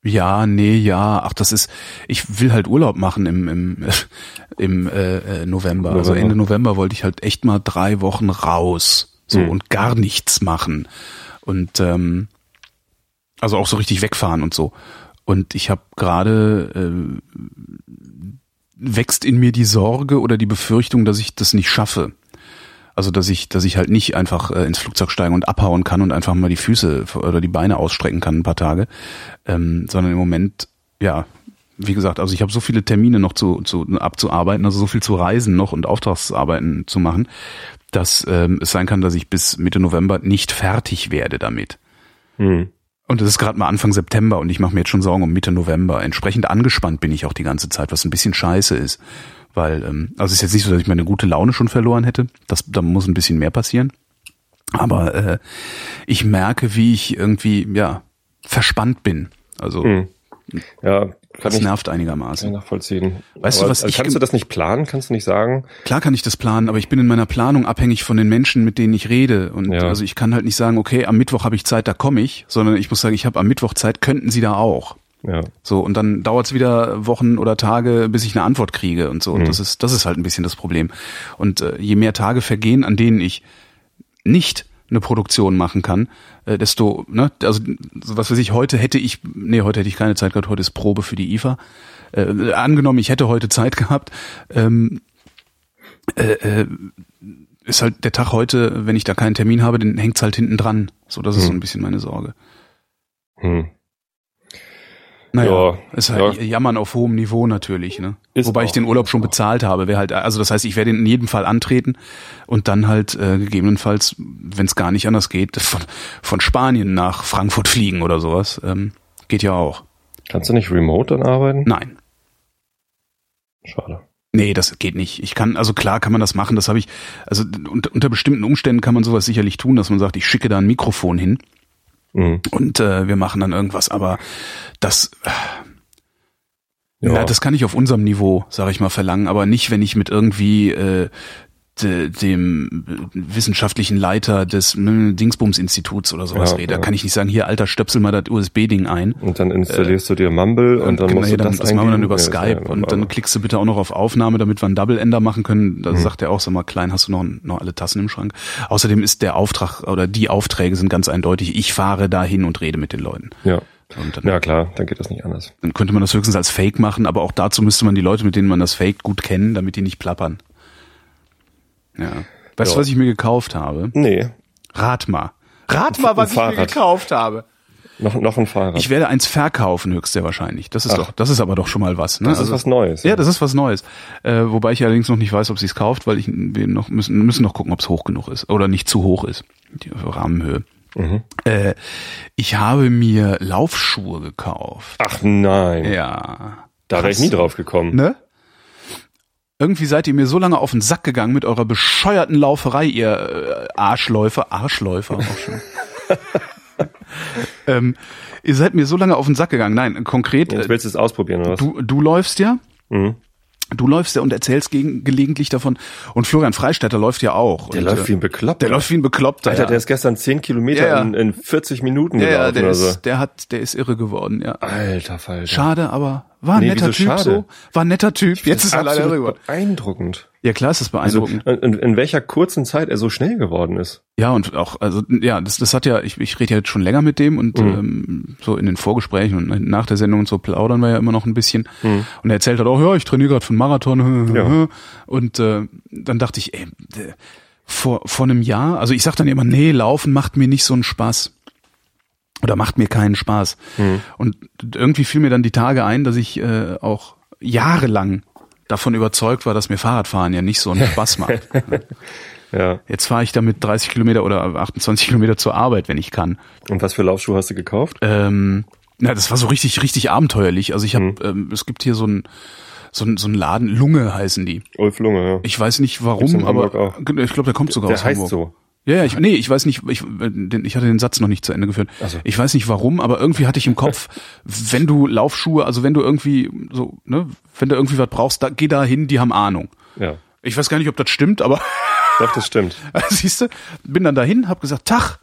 Ja, nee, ja. Ach, das ist. Ich will halt Urlaub machen im im *laughs* im äh, äh, November. Also November. Ende November wollte ich halt echt mal drei Wochen raus, so Mhm. und gar nichts machen und ähm, also auch so richtig wegfahren und so. Und ich habe gerade äh, wächst in mir die Sorge oder die Befürchtung, dass ich das nicht schaffe. Also dass ich, dass ich halt nicht einfach äh, ins Flugzeug steigen und abhauen kann und einfach mal die Füße oder die Beine ausstrecken kann ein paar Tage, ähm, sondern im Moment, ja, wie gesagt, also ich habe so viele Termine noch zu, zu abzuarbeiten, also so viel zu reisen noch und Auftragsarbeiten zu machen, dass ähm, es sein kann, dass ich bis Mitte November nicht fertig werde damit. Hm. Und es ist gerade mal Anfang September und ich mache mir jetzt schon Sorgen um Mitte November. Entsprechend angespannt bin ich auch die ganze Zeit, was ein bisschen scheiße ist. Weil, ähm, also es ist jetzt nicht so, dass ich meine gute Laune schon verloren hätte. Das, da muss ein bisschen mehr passieren. Aber äh, ich merke, wie ich irgendwie, ja, verspannt bin. Also Hm. Ja, kann das ich nervt einigermaßen. nachvollziehen. Weißt du, Aber, was also ich kannst du das nicht planen? Kannst du nicht sagen? Klar kann ich das planen, aber ich bin in meiner Planung abhängig von den Menschen, mit denen ich rede. Und Ja. also ich kann halt nicht sagen, okay, am Mittwoch habe ich Zeit, da komme ich, sondern ich muss sagen, ich habe am Mittwoch Zeit, könnten Sie da auch. Ja. So, und dann dauert es wieder Wochen oder Tage, bis ich eine Antwort kriege und so. Und Mhm. das ist, das ist halt ein bisschen das Problem. Und äh, je mehr Tage vergehen, an denen ich nicht eine Produktion machen kann, äh, desto, ne, also so was weiß ich, heute hätte ich, nee, heute hätte ich keine Zeit gehabt, heute ist Probe für die IFA. Äh, angenommen, ich hätte heute Zeit gehabt, ähm, äh, äh, ist halt der Tag heute, wenn ich da keinen Termin habe, dann hängt's halt hinten dran. So, das ist Mhm. so ein bisschen meine Sorge. Hm. Naja, Ja, ist halt ja. Jammern auf hohem Niveau natürlich, ne? Ist Wobei ich auch, den Urlaub schon bezahlt habe. Wäre halt, also das heißt, ich werde ihn in jedem Fall antreten und dann halt äh, gegebenenfalls, wenn es gar nicht anders geht, von, von Spanien nach Frankfurt fliegen oder sowas. Ähm, geht ja auch. Kannst du nicht remote dann arbeiten? Nein. Schade. Nee, das geht nicht. Ich kann, also klar kann man das machen, das habe ich, also unter, unter bestimmten Umständen kann man sowas sicherlich tun, dass man sagt, ich schicke da ein Mikrofon hin Mhm. und äh, wir machen dann irgendwas, aber das, Ja. Ja. das kann ich auf unserem Niveau, sage ich mal, verlangen, aber nicht, wenn ich mit irgendwie äh, dem wissenschaftlichen Leiter des äh, Dingsbums-Instituts oder sowas Ja, rede. Da ja. kann ich nicht sagen, hier, Alter, stöpsel mal das USB-Ding ein. Und dann installierst du dir Mumble und, dann genau, musst du dann, das das machen wir dann über Ja, Skype ja- und dann klickst du bitte auch noch auf Aufnahme, damit wir einen Double-Ender machen können. Da Mhm. sagt er auch, sag mal, klein, hast du noch, noch alle Tassen im Schrank? Außerdem ist der Auftrag oder die Aufträge sind ganz eindeutig. Ich fahre dahin und rede mit den Leuten. ja. Und dann, ja, klar, dann geht das nicht anders. dann könnte man das höchstens als Fake machen, aber auch dazu müsste man die Leute, mit denen man das faked, gut kennen, damit die nicht plappern. Ja. Weißt du, Ja. was ich mir gekauft habe? Nee, Rat mal. Rat mal, was ich mir gekauft habe. noch, noch ein Fahrrad. Ich werde eins verkaufen, höchst sehr wahrscheinlich. Das ist Ach. doch, das ist aber doch schon mal was. Ne? das ist was Neues. Ja, das ist was Neues. Äh, wobei ich allerdings noch nicht weiß, ob sie es kauft, weil ich wir noch müssen, müssen noch gucken, ob es hoch genug ist oder nicht zu hoch ist. Die Rahmenhöhe. Mhm. Äh, ich habe mir Laufschuhe gekauft. Ach nein, Ja. da wäre ich nie drauf gekommen. Ne? Irgendwie seid ihr mir so lange auf den Sack gegangen mit eurer bescheuerten Lauferei, ihr äh, Arschläufer. Arschläufer auch schon. *laughs* ähm, ihr seid mir so lange auf den Sack gegangen. Nein, konkret, Jetzt äh, willst du es ausprobieren, oder was? du, du läufst ja. Mhm. Du läufst ja und erzählst gegen, gelegentlich davon. Und Florian Freistetter läuft ja auch. Der und, läuft äh, wie ein Bekloppter. der läuft wie ein Bekloppter. Alter, ja. der ist gestern 10 Kilometer Ja, ja. In, in 40 Minuten ja, ja, gelaufen der oder so. ist, der hat, der ist irre geworden, ja. Alter Falter. Schade, aber War ein Nee, netter Typ schade? so. War ein netter Typ. Jetzt ist er leider rüber. beeindruckend. Ja, klar ist das Also beeindruckend. in, in welcher kurzen Zeit er so schnell geworden ist. Ja, und auch, also ja, das, das hat ja, ich, ich rede ja jetzt schon länger mit dem und Mhm. ähm, so in den Vorgesprächen und nach der Sendung und so plaudern wir ja immer noch ein bisschen. Mhm. Und er erzählt halt auch, ja, ich trainiere gerade für einen Marathon. Ja. Und äh, dann dachte ich, ey, vor, vor einem Jahr, also ich sag dann immer, nee, laufen macht mir nicht so einen Spaß. Oder macht mir keinen Spaß. Mhm. Und irgendwie fiel mir dann die Tage ein, dass ich äh, auch jahrelang davon überzeugt war, dass mir Fahrradfahren ja nicht so einen Spaß macht. *laughs* Ja. Jetzt fahre ich damit 30 Kilometer oder 28 Kilometer zur Arbeit, wenn ich kann. Und was für Laufschuhe hast du gekauft? Ähm, na, das war so richtig, richtig abenteuerlich. Also ich habe, Mhm. ähm, es gibt hier so ein so ein, so ein Laden, Lunge heißen die. Ulf Lunge, ja. Ich weiß nicht warum, aber auch. ich glaube, der kommt sogar Der aus heißt Hamburg. so. Ja, ja, ich, nee, ich weiß nicht, ich, ich hatte den Satz noch nicht zu Ende geführt. Ach so. Ich weiß nicht warum, aber irgendwie hatte ich im Kopf, *laughs* wenn du Laufschuhe, also wenn du irgendwie so, ne, wenn du irgendwie was brauchst, da, geh da hin, die haben Ahnung. Ja. Ich weiß gar nicht, ob das stimmt, aber *laughs* Doch, das stimmt. *laughs* siehst du, bin dann dahin, hab gesagt, Tag,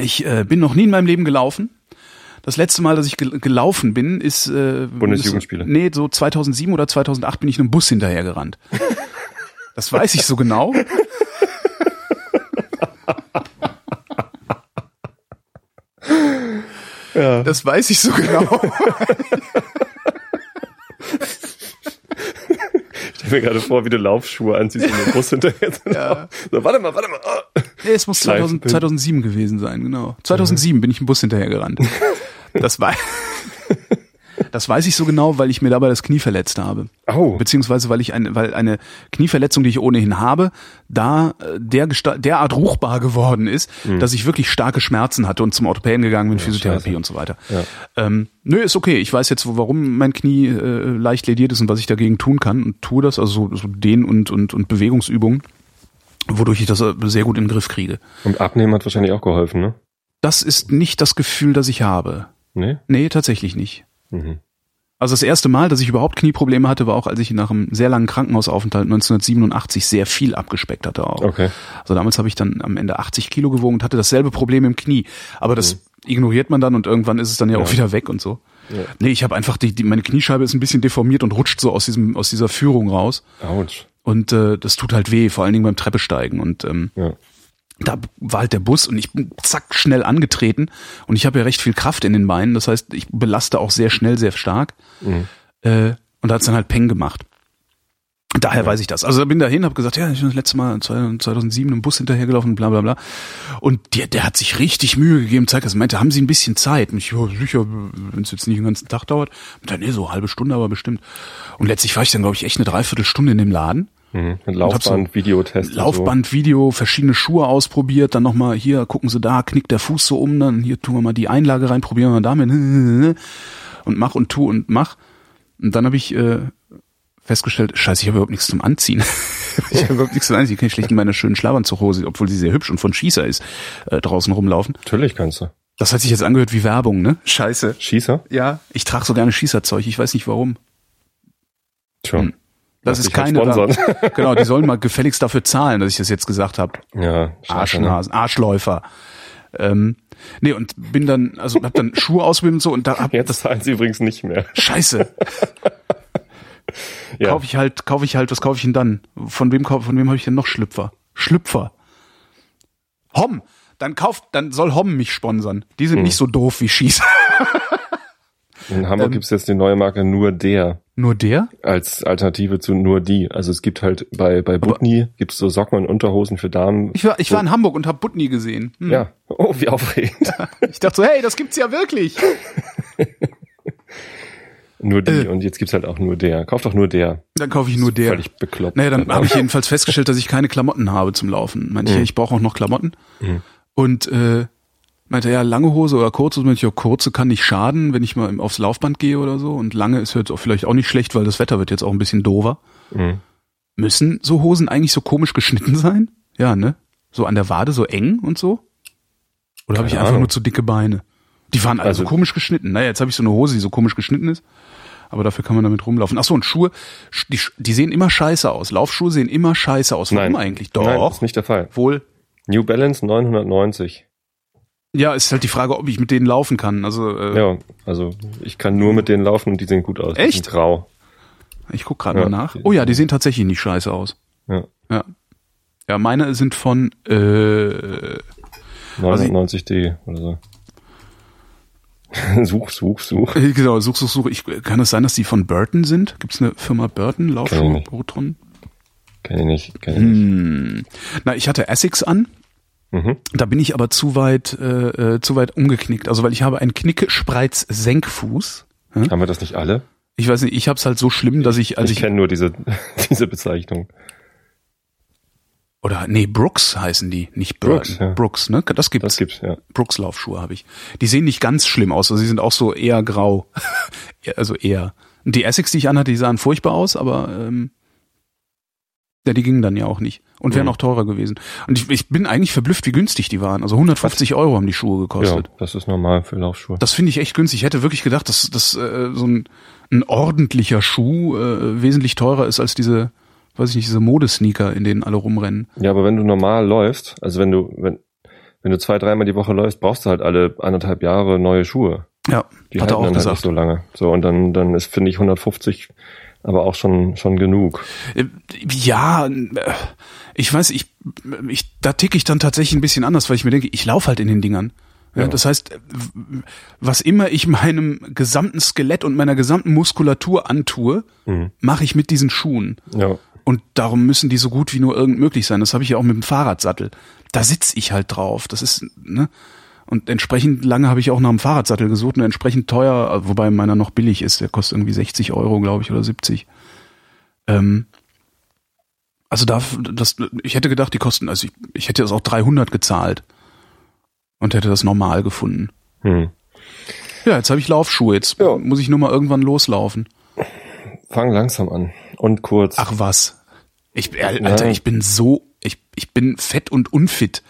ich äh, bin noch nie in meinem Leben gelaufen. Das letzte Mal, dass ich gel gelaufen bin, ist äh, Bundesjugendspiele. ist- Nee, so 2007 oder 2008 bin ich einem Bus hinterher gerannt. Das weiß ich so genau. *laughs* Ja. Das weiß ich so genau. Ich *laughs* stell mir gerade vor, wie du Laufschuhe anziehst und den Bus hinterher. Ja. *laughs* So, warte mal, warte mal. Ah. Nee, es muss 2000, Schleifenbild. 2007 gewesen sein, genau. 2007 bin ich im Bus hinterher gerannt. Das war, das weiß ich so genau, weil ich mir dabei das Knie verletzt habe. Au. Beziehungsweise weil ich eine, weil eine Knieverletzung, die ich ohnehin habe, da äh, der derart ruchbar geworden ist, dass ich wirklich starke Schmerzen hatte und zum Orthopäden gegangen bin, Physiotherapie scheiße. und so weiter. Ja. Ähm, nö, ist okay. Ich weiß jetzt, warum mein Knie äh, leicht lediert ist und was ich dagegen tun kann und tue das, also so, so Dehn- und, und, und Bewegungsübungen, wodurch ich das äh, sehr gut in den Griff kriege. Und Abnehmen hat wahrscheinlich auch geholfen, ne? Das ist nicht das Gefühl, das ich habe. Nee? Nee, tatsächlich nicht. Mhm. Also das erste Mal, dass ich überhaupt Knieprobleme hatte, war auch, als ich nach einem sehr langen Krankenhausaufenthalt 1987 sehr viel abgespeckt hatte auch. Okay. Also damals habe ich dann am Ende 80 Kilo gewogen und hatte dasselbe Problem im Knie. Aber das ignoriert man dann und irgendwann ist es dann ja, auch Ja. wieder weg und so. Ja. Nee, ich habe einfach die, die, meine Kniescheibe ist ein bisschen deformiert und rutscht so aus diesem aus dieser Führung raus Autsch. und äh, das tut halt weh, vor allen Dingen beim Treppesteigen und ähm, Ja. Da war halt der Bus und ich bin zack schnell angetreten und ich habe ja recht viel Kraft in den Beinen, das heißt, ich belaste auch sehr schnell, sehr stark. Mhm. Äh, und da hat's dann halt Peng gemacht. Daher weiß ich das. Also da bin dahin, habe gesagt, ja, ich bin das letzte Mal 2007 im Bus hinterhergelaufen, bla bla bla. Und der, der hat sich richtig Mühe gegeben, zeigt das. Meinte, haben Sie ein bisschen Zeit? Und ich, ja, sicher, wenn es jetzt nicht den ganzen Tag dauert. Meinte, nee, so eine halbe Stunde aber bestimmt. Und letztlich war ich dann, glaube ich, echt eine Dreiviertelstunde in dem Laden. Mhm. Hab so Laufband, Videotest. und Laufband, Video, verschiedene Schuhe ausprobiert, dann nochmal hier, gucken Sie da, knickt der Fuß so um, dann hier tun wir mal die Einlage rein, probieren wir mal damit *laughs* und mach und tu und mach. Und dann habe ich äh, festgestellt, scheiße, ich habe überhaupt nichts zum Anziehen. *laughs* ich habe überhaupt nichts zum Anziehen. Ich kann schlecht in meiner schönen Schlafanzughose, obwohl sie sehr hübsch und von Schießer ist, äh, draußen rumlaufen. Natürlich kannst du. Das hat sich jetzt angehört wie Werbung, ne? Scheiße. Schießer? Ja. Ich trage so gerne Schießerzeug, ich weiß nicht warum. Tja. Hm. Das ist halt keine. Werbung. *laughs* Genau, die sollen mal *laughs* gefälligst dafür zahlen, dass ich das jetzt gesagt habe. Ja, ne? Arschnasen, Arschläufer. Ähm, nee, und bin dann, also hab dann Schuhe ausprobiert und so und da hab Jetzt zahlen sie übrigens nicht mehr. Scheiße. *laughs* Ja. Kaufe ich halt, kaufe ich halt, was kaufe ich denn dann? Von wem kauf, von wem habe ich denn noch Schlüpfer? Schlüpfer. Hom. Dann kauft, dann soll Hom mich sponsern. Die Hm. sind nicht so doof wie Schießer. In Hamburg Ähm, gibt's jetzt die neue Marke Nur Der Nur der? als Alternative zu Nur Die. Also es gibt halt bei, bei Butni gibt's so Socken und Unterhosen für Damen. Ich war, ich war in Hamburg und hab Butni gesehen. Hm. Ja. Oh, wie aufregend. *laughs* Ich dachte so, hey, das gibt's ja wirklich. *laughs* nur die. Äh. Und jetzt gibt's halt auch Nur Der. Kauf doch Nur Der. Dann kaufe ich nur der. Völlig bekloppt. Naja, dann habe ich *laughs* jedenfalls festgestellt, dass ich keine Klamotten habe zum Laufen. Ich, Mhm. ich brauche auch noch Klamotten. Mhm. Und äh, meinte er, ja, lange Hose oder kurze? Meinte ich, ja, kurze kann nicht schaden, wenn ich mal aufs Laufband gehe oder so. Und lange ist jetzt auch vielleicht auch nicht schlecht, weil das Wetter wird jetzt auch ein bisschen dover. Mhm. Müssen so Hosen eigentlich so komisch geschnitten sein? Ja, ne? So an der Wade so eng und so? Oder habe ich einfach Ahnung. nur zu dicke Beine? Die waren also Also- komisch geschnitten. Naja, jetzt habe ich so eine Hose, die so komisch geschnitten ist. Aber dafür kann man damit rumlaufen. Ach so, und Schuhe, sch- die, die sehen immer scheiße aus. Laufschuhe sehen immer scheiße aus. Warum Nein. eigentlich? Nein, Doch. ist nicht der Fall. Wohl. New Balance 990. Ja, ist halt die Frage, ob ich mit denen laufen kann. Also äh, Ja, also ich kann nur mit denen laufen und die sehen gut aus. Echt? grau. ich guck gerade Ja. mal nach. Oh ja, die sehen tatsächlich nicht scheiße aus. Ja. Ja. Ja, meine sind von äh, Also ich- 99D oder so. *laughs* such, such, such. Äh, Genau, such, such, such. Ich, kann es sein, dass die von Burton sind? Gibt es eine Firma Burton, Laufschuhe. Proton? Kenn ich nicht. Kenn ich nicht. Hm. Na, ich hatte Essex an. Mhm. Da bin ich aber zu weit, äh, äh, zu weit umgeknickt. Also weil ich habe einen Knickespreiz-Senkfuß. Haben wir das nicht alle? Ich weiß nicht, ich hab's halt so schlimm, dass ich, als ich ich, kenne nur diese, *laughs* diese Bezeichnung. oder nee, Brooks heißen die, nicht. Brooks, ja. Brooks, ne? Das gibt's. Das gibt's, ja. Brooks Laufschuhe habe ich. Die sehen nicht ganz schlimm aus, also sie sind auch so eher grau. *laughs* also eher. Die Essex, die ich anhatte, die sahen furchtbar aus, aber ähm, ja, die gingen dann ja auch nicht. Und wären Mhm. auch teurer gewesen. Und ich, ich bin eigentlich verblüfft, wie günstig die waren. Also 150 Euro haben die Schuhe Ja, gekostet. das ist normal für Laufschuhe. Das finde ich echt günstig. Ich hätte wirklich gedacht, dass, dass äh, so ein, ein ordentlicher Schuh äh, wesentlich teurer ist als diese, weiß ich nicht, diese Modesneaker, in denen alle rumrennen. Ja, aber wenn du normal läufst, also wenn du, wenn, wenn du zwei, dreimal die Woche läufst, brauchst du halt alle anderthalb Jahre neue Schuhe. Ja, Die hat er halten auch dann halt gesagt. nicht so lange. So, und dann, dann ist, finde ich, 150 aber auch schon, schon genug. Äh, Ja, äh, ich weiß, ich, ich, da ticke ich dann tatsächlich ein bisschen anders, weil ich mir denke, ich laufe halt in den Dingern. Ja, Ja. Das heißt, äh, was immer ich meinem gesamten Skelett und meiner gesamten Muskulatur antue, Mhm. mache ich mit diesen Schuhen. Ja. Und darum müssen die so gut wie nur irgend möglich sein. Das habe ich ja auch mit dem Fahrradsattel. Da sitz ich halt drauf. Das ist, ne? Und entsprechend lange habe ich auch nach einem Fahrradsattel gesucht und entsprechend teuer, wobei meiner noch billig ist. Der kostet irgendwie 60 Euro, glaube ich, oder 70. Ähm, also da, das, ich hätte gedacht, die kosten, also ich, ich hätte das auch 300 gezahlt und hätte das normal gefunden. Hm. Ja, jetzt habe ich Laufschuhe. Jetzt Ja. muss ich nur mal irgendwann loslaufen. Fang langsam an. Und kurz. Ach was. Ich, Alter, Ja. ich bin so, ich, ich bin fett und unfit.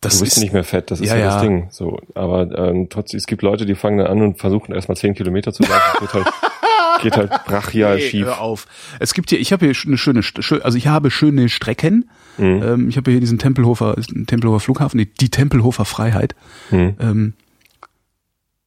Das du bist ist nicht mehr fett, das ist Ja, ja, das Ding. So, aber ähm, trotzdem, es gibt Leute, die fangen dann an und versuchen erstmal zehn Kilometer zu laufen. geht halt, *laughs* geht halt brachial Hey, schief. hör auf. Es gibt hier, ich habe hier eine schöne, also ich habe schöne Strecken. Mhm. Ähm, ich habe hier diesen Tempelhofer, Tempelhofer Flughafen, die, die Tempelhofer Freiheit. Hm. Ähm,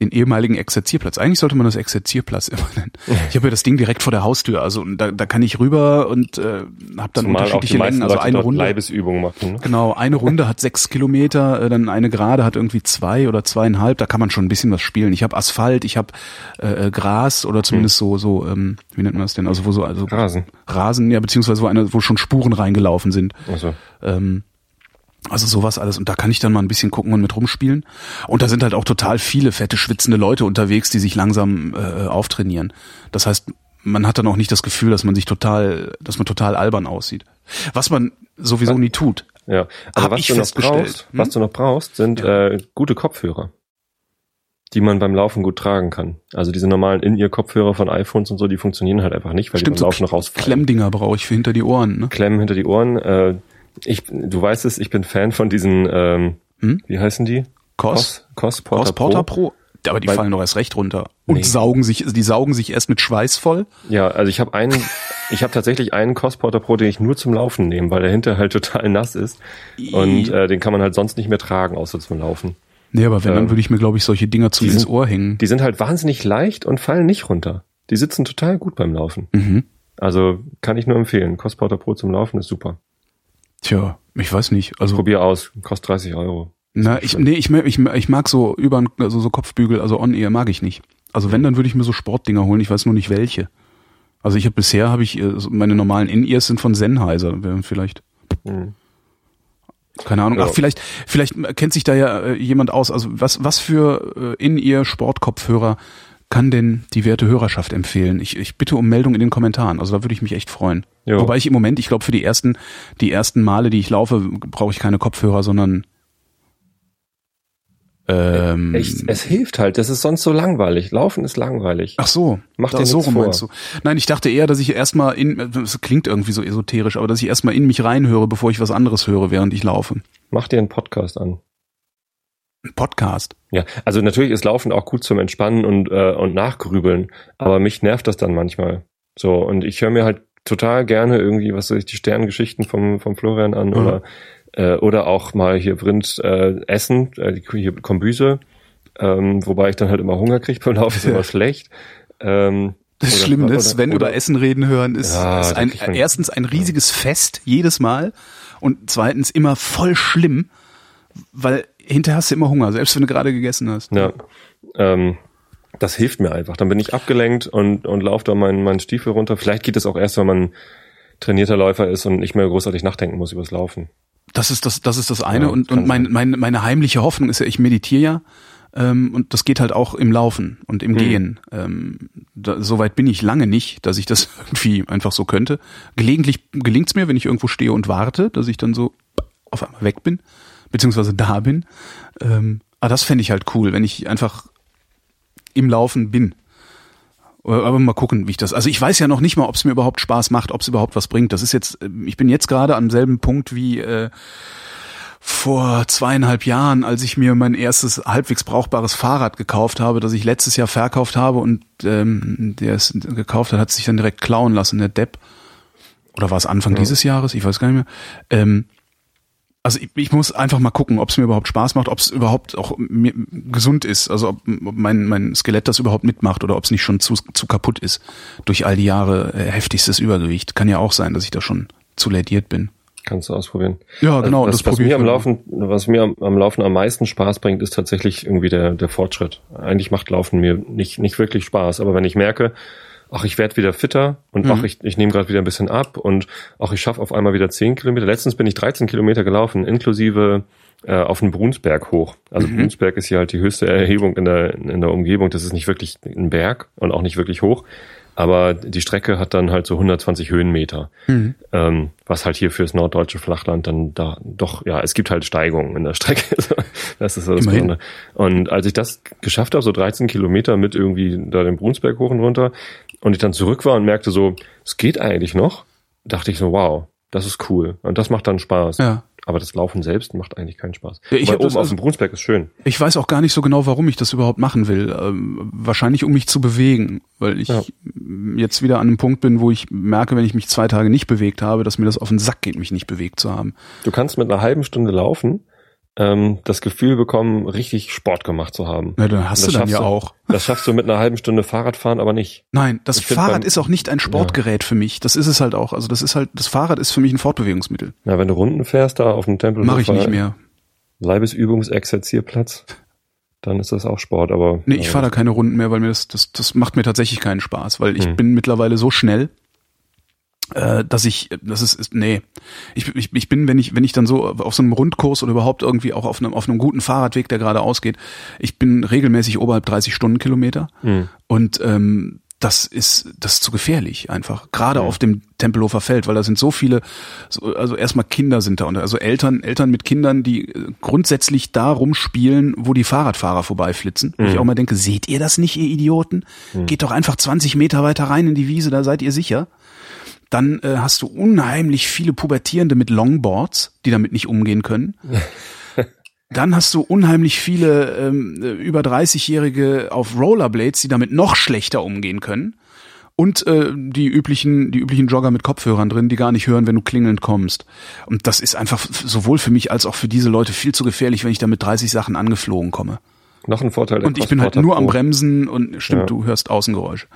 den ehemaligen Exerzierplatz. Eigentlich sollte man das Exerzierplatz *laughs* immer nennen. Ich habe ja das Ding direkt vor der Haustür, also da, da kann ich rüber und äh, habe dann Zumal unterschiedliche Längen. Also Leute eine Runde. Leibesübungen machen. Ne? Genau, eine Runde hat sechs Kilometer, äh, dann eine Gerade hat irgendwie zwei oder zweieinhalb. Da kann man schon ein bisschen was spielen. Ich habe Asphalt, ich habe äh, äh, Gras oder zumindest so so ähm, wie nennt man das denn? Also wo so also Rasen. Rasen, ja beziehungsweise wo eine, wo schon Spuren reingelaufen sind. Also, Ähm, also sowas alles. Und da kann ich dann mal ein bisschen gucken und mit rumspielen. Und da sind halt auch total viele fette, schwitzende Leute unterwegs, die sich langsam äh, auftrainieren. Das heißt, man hat dann auch nicht das Gefühl, dass man sich total, dass man total albern aussieht. Was man sowieso nie tut. ja. Also Hab was ich du noch brauchst, Hm? was du noch brauchst, sind äh, gute Kopfhörer, die man beim Laufen gut tragen kann. Also diese normalen In-Ear-Kopfhörer von iPhones und so, die funktionieren halt einfach nicht, weil Stimmt, die so beim Laufen noch rausfallen. Klemmdinger brauche ich für hinter die Ohren. Ne? Klemmen hinter die Ohren. Äh, ich, du weißt es, ich bin Fan von diesen, ähm, Hm? wie heißen die? Cos, Cos Porter, Cos Porter Pro. Pro. Aber die Weil- fallen doch erst recht runter. Und Nee. saugen sich, die saugen sich erst mit Schweiß voll. Ja, also ich habe einen, *laughs* ich habe tatsächlich einen Cos Porter Pro, den ich nur zum Laufen nehme, weil der hinter halt *laughs* total nass ist und äh, den kann man halt sonst nicht mehr tragen, außer zum Laufen. Nee, aber wenn, dann Ähm, würde ich mir, glaube ich, solche Dinger zu ins Ohr hängen. Die sind halt wahnsinnig leicht und fallen nicht runter. Die sitzen total gut beim Laufen. Mhm. Also kann ich nur empfehlen. Cos Porter Pro zum Laufen ist super. Tja, ich weiß nicht. Also Probier aus, kostet 30 Euro. Na, ich, nee, ich, mag- ich, ich mag so über, also so Kopfbügel, also On-Ear mag ich nicht. Also wenn, dann würde ich mir so Sportdinger holen, ich weiß nur nicht welche. Also ich habe bisher habe ich, äh, meine normalen In-Ears sind von Sennheiser, vielleicht, Mhm. keine Ahnung. Ja. Ach, vielleicht, vielleicht kennt sich da ja äh, jemand aus. Also was, was für äh, In-Ear Sportkopfhörer kann denn die werte Hörerschaft empfehlen? Ich, ich bitte um Meldung in den Kommentaren. Also da würde ich mich echt freuen. Jo. Wobei ich im Moment, ich glaube für die ersten, die ersten Male, die ich laufe, brauche ich keine Kopfhörer, sondern ähm, Echt, es hilft halt. Das ist sonst so langweilig. Laufen ist langweilig. Ach so, Mach dir so rum vor. meinst du. Nein, ich dachte eher, dass ich erstmal in, das klingt irgendwie so esoterisch, aber dass ich erstmal in mich reinhöre, bevor ich was anderes höre, während ich laufe. Mach dir einen Podcast an. Ein Podcast. Ja, also natürlich ist Laufen auch gut zum Entspannen und, äh, und Nachgrübeln, aber mich nervt das dann manchmal. So, und ich höre mir halt total gerne irgendwie, was weiß ich, die Sterngeschichten vom, vom Florian an Mhm. oder Äh, oder auch mal hier Rind äh, essen, äh, hier Kombüse, ähm, wobei ich dann halt immer Hunger kriege beim Laufen, ist immer *laughs* schlecht. Ähm, das oder- Schlimme ist, wenn oder- über Essen reden hören, ist, Ja, ist ein, erstens ein riesiges Fest jedes Mal und zweitens immer voll schlimm, weil hinterher hast du immer Hunger, selbst wenn du gerade gegessen hast. Ja. Ähm, das hilft mir einfach. Dann bin ich abgelenkt und, und laufe da meinen meinen Stiefel runter. Vielleicht geht es auch erst, wenn man trainierter Läufer ist und nicht mehr großartig nachdenken muss übers Laufen. Das ist das, das ist das eine Ja, und, und mein, mein, meine heimliche Hoffnung ist ja, ich meditiere ja ähm, und das geht halt auch im Laufen und Hm. im Gehen. Ähm, da, Soweit bin ich lange nicht, dass ich das *laughs* irgendwie einfach so könnte. Gelegentlich gelingt's mir, wenn ich irgendwo stehe und warte, dass ich dann so auf einmal weg bin, beziehungsweise da bin. Ähm, aber das fände ich halt cool, wenn ich einfach im Laufen bin. Aber mal gucken, wie ich das. Also ich weiß ja noch nicht mal, ob es mir überhaupt Spaß macht, ob es überhaupt was bringt. Das ist jetzt, äh, ich bin jetzt gerade am selben Punkt wie äh, vor zweieinhalb Jahren, als ich mir mein erstes halbwegs brauchbares Fahrrad gekauft habe, das ich letztes Jahr verkauft habe und ähm, der es gekauft hat, hat sich dann direkt klauen lassen, der Depp. Oder war es Anfang dieses Jahres? Ich weiß gar nicht mehr. Ähm, also ich, ich muss einfach mal gucken, ob es mir überhaupt Spaß macht, ob es überhaupt auch mir, gesund ist, also ob, ob mein, mein Skelett das überhaupt mitmacht oder ob es nicht schon zu, zu kaputt ist durch all die Jahre äh, heftigstes Übergewicht. Kann ja auch sein, dass ich da schon zu lädiert bin. Kannst du ausprobieren. Ja, genau, Was, das was mir am. Laufen, was mir am, am Laufen am meisten Spaß bringt, ist tatsächlich irgendwie der, der Fortschritt. Eigentlich macht Laufen mir nicht, nicht wirklich Spaß, aber wenn ich merke, ach, ich werde wieder fitter und Mhm. ach, ich, ich nehme gerade wieder ein bisschen ab und auch ich schaffe auf einmal wieder 10 Kilometer. Letztens bin ich 13 Kilometer gelaufen, inklusive äh, auf den Brunsberg hoch. Also Mhm. Brunsberg ist hier halt die höchste Erhebung in der, in der Umgebung. Das ist nicht wirklich ein Berg und auch nicht wirklich hoch. Aber die Strecke hat dann halt so 120 Höhenmeter. Mhm. Ähm, was halt hier fürs norddeutsche Flachland dann da doch, ja, es gibt halt Steigungen in der Strecke. *laughs* das ist so das Immerhin. Besondere. Und als ich das geschafft habe, so 13 Kilometer mit irgendwie da den Brunsberg hoch und runter, und ich dann zurück war und merkte so, es geht eigentlich noch, dachte ich so, wow, das ist cool. Und das macht dann Spaß. Ja. Aber das Laufen selbst macht eigentlich keinen Spaß. Ja, ich Weil hab das oben auf also- dem Brunsberg ist schön. Ich weiß auch gar nicht so genau, warum ich das überhaupt machen will. Ähm, wahrscheinlich, um mich zu bewegen, weil ich Ja. jetzt wieder an einem Punkt bin, wo ich merke, wenn ich mich zwei Tage nicht bewegt habe, dass mir das auf den Sack geht, mich nicht bewegt zu haben. Du kannst mit einer halben Stunde laufen ähm, das Gefühl bekommen, richtig Sport gemacht zu haben. Na, dann hast Das du dann schaffst ja auch. Das schaffst du mit einer halben Stunde Fahrradfahren aber nicht. Nein, das Ich find Fahrrad beim- ist auch nicht ein Sportgerät für mich. Das ist es halt auch. Also das ist halt, das Fahrrad ist für mich ein Fortbewegungsmittel. Na, wenn du Runden fährst da auf dem Tempel, Mache ich nicht mehr. Leibesübungsexerzierplatz, dann ist das auch Sport, aber. Nee, ich fahre da keine Runden mehr, weil mir das, das, das macht mir tatsächlich keinen Spaß, weil ich Hm. bin mittlerweile so schnell, äh, dass ich, das ist, ist nee, ich, ich, ich bin, wenn ich, wenn ich dann so auf so einem Rundkurs oder überhaupt irgendwie auch auf einem, auf einem guten Fahrradweg, der gerade ausgeht, ich bin regelmäßig oberhalb 30 Stundenkilometer. Hm. und ähm, das ist das ist zu gefährlich einfach gerade auf dem Tempelhofer Feld weil da sind so viele so, also erstmal Kinder sind da und also Eltern Eltern mit Kindern die äh, grundsätzlich da rumspielen wo die Fahrradfahrer vorbeiflitzen. Wo ich auch mal denke seht ihr das nicht ihr Idioten? Geht doch einfach 20 Meter weiter rein in die Wiese da seid ihr sicher dann äh, hast du unheimlich viele Pubertierende mit Longboards, die damit nicht umgehen können. *laughs* Dann hast du unheimlich viele ähm, äh, über 30-Jährige auf Rollerblades, die damit noch schlechter umgehen können. Und äh, die üblichen, die üblichen Jogger mit Kopfhörern drin, die gar nicht hören, wenn du klingelnd kommst. Und das ist einfach sowohl für mich als auch für diese Leute viel zu gefährlich, wenn ich da mit 30 Sachen angeflogen komme. Noch ein Vorteil. Und ich bin halt nur am. Bremsen und stimmt, Ja. du hörst Außengeräusche.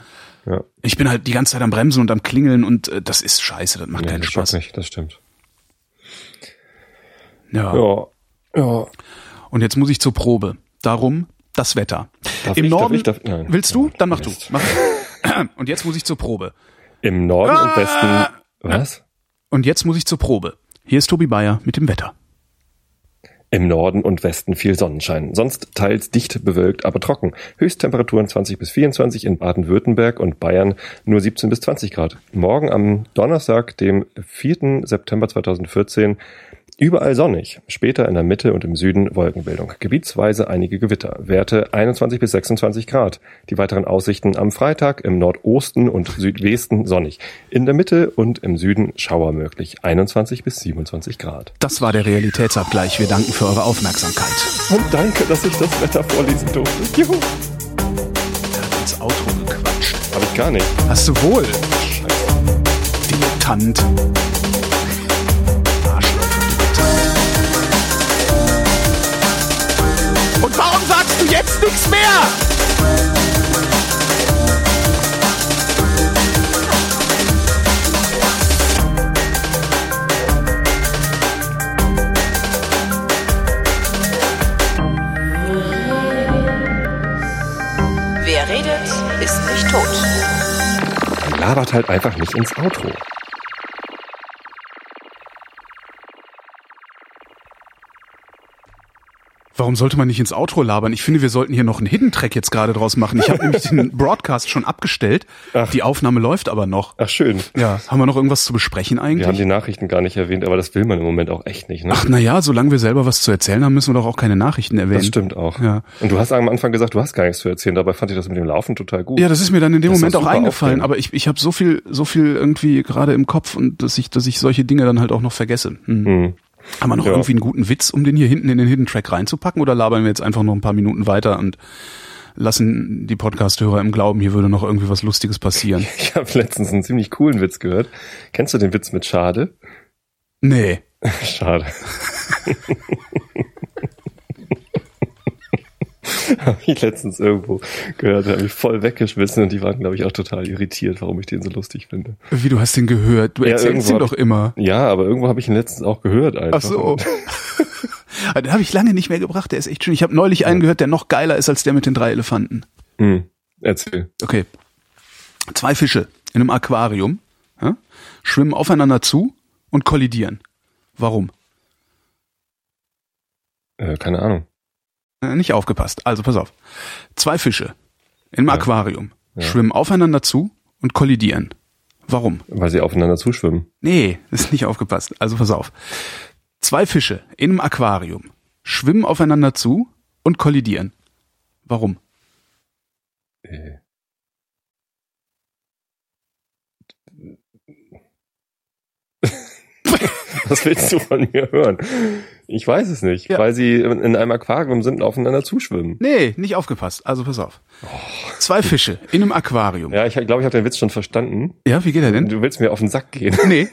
Ja, Ich bin halt die ganze Zeit am Bremsen und am Klingeln und äh, das ist scheiße, das macht nee, keinen das Spaß. Nicht, das stimmt. Ja. Ja, ja. Und jetzt muss ich zur Probe. Darum das Wetter. Darf Im ich, darf Norden. ich, darf- nein. willst du? Dann mach du. Mist. Mach. *clears throat* Und jetzt muss ich zur Probe. Im Norden Ah! und Westen. Was? Und jetzt muss ich zur Probe. Hier ist Tobi Bayer mit dem Wetter. Im Norden und Westen viel Sonnenschein. Sonst teils dicht bewölkt, aber trocken. Höchsttemperaturen 20 bis 24 in Baden-Württemberg und Bayern nur 17 bis 20 Grad. Morgen am Donnerstag, dem 4. September 2014, überall sonnig. Später in der Mitte und im Süden Wolkenbildung. Gebietsweise einige Gewitter. Werte 21 bis 26 Grad. Die weiteren Aussichten am Freitag im Nordosten und Südwesten sonnig. In der Mitte und im Süden Schauer möglich. 21 bis 27 Grad. Das war der Realitätsabgleich. Wir danken für eure Aufmerksamkeit. Und danke, dass ich das Wetter vorlesen durfte. Juhu. Er hat ins Auto gequatscht. Hab ich gar nicht. Hast du wohl? Arschloch, Dilettant. Du jetzt nichts mehr? Wer redet, ist nicht tot. Dann labert halt einfach nicht ins Outro. Warum sollte man nicht ins Outro labern? Ich finde, wir sollten hier noch einen Hidden Track jetzt gerade draus machen. Ich habe nämlich den *laughs* Broadcast schon abgestellt. Ach. Die Aufnahme läuft aber noch. Ach schön. Ja, haben wir noch irgendwas zu besprechen Wir haben eigentlich? die Nachrichten gar nicht erwähnt, aber das will man im Moment auch echt nicht. Ne? Ach na ja, solange wir selber was zu erzählen haben, müssen wir doch auch keine Nachrichten erwähnen. das stimmt auch. Ja. Und du hast am Anfang gesagt, du hast gar nichts zu erzählen. Dabei fand ich das mit dem Laufen total gut. Ja, das ist mir dann in dem Das Moment auch eingefallen, aufregend. aber ich, ich habe so viel, so viel irgendwie gerade im Kopf und dass ich, dass ich solche Dinge dann halt auch noch vergesse. Hm. Hm. Haben wir noch Ja. irgendwie einen guten Witz, um den hier hinten in den Hidden Track reinzupacken oder labern wir jetzt einfach noch ein paar Minuten weiter und lassen die Podcast-Hörer im Glauben, hier würde noch irgendwie was Lustiges passieren? *laughs* Ich habe letztens einen ziemlich coolen Witz gehört. Kennst du den Witz mit Schade? Nee. *laughs* Schade. *laughs* *laughs* habe ich letztens irgendwo gehört, habe ich voll weggeschmissen und die waren, glaube ich, auch total irritiert, warum ich den so lustig finde. Wie, du hast den gehört? Du Ja, erzählst ihn doch immer. Ja, aber irgendwo habe ich ihn letztens auch gehört einfach. Ach so. *laughs* den habe ich lange nicht mehr gebracht, der ist echt schön. Ich habe neulich einen gehört, der noch geiler ist als der mit den drei Elefanten. Hm. Erzähl. Okay. Zwei Fische in einem Aquarium ja, schwimmen aufeinander zu und kollidieren. Warum? Äh, keine Ahnung. Äh, nicht aufgepasst. Also pass auf. Zwei Fische einem Ja. Aquarium Ja. schwimmen aufeinander zu und kollidieren. Warum? Weil sie aufeinander zuschwimmen. Nee, ist nicht aufgepasst. Also pass auf. Zwei Fische in einem Aquarium schwimmen aufeinander zu und kollidieren. Warum? Äh. *laughs* Was willst du von mir hören? Ich weiß es nicht, Ja. weil sie in einem Aquarium sind und aufeinander zuschwimmen. Nee, nicht aufgepasst. Also pass auf. Zwei Fische in einem Aquarium. Ja, Ja, ich glaube, ich habe den Witz schon verstanden. wie geht er denn? Du willst mir auf den Sack gehen. Nee.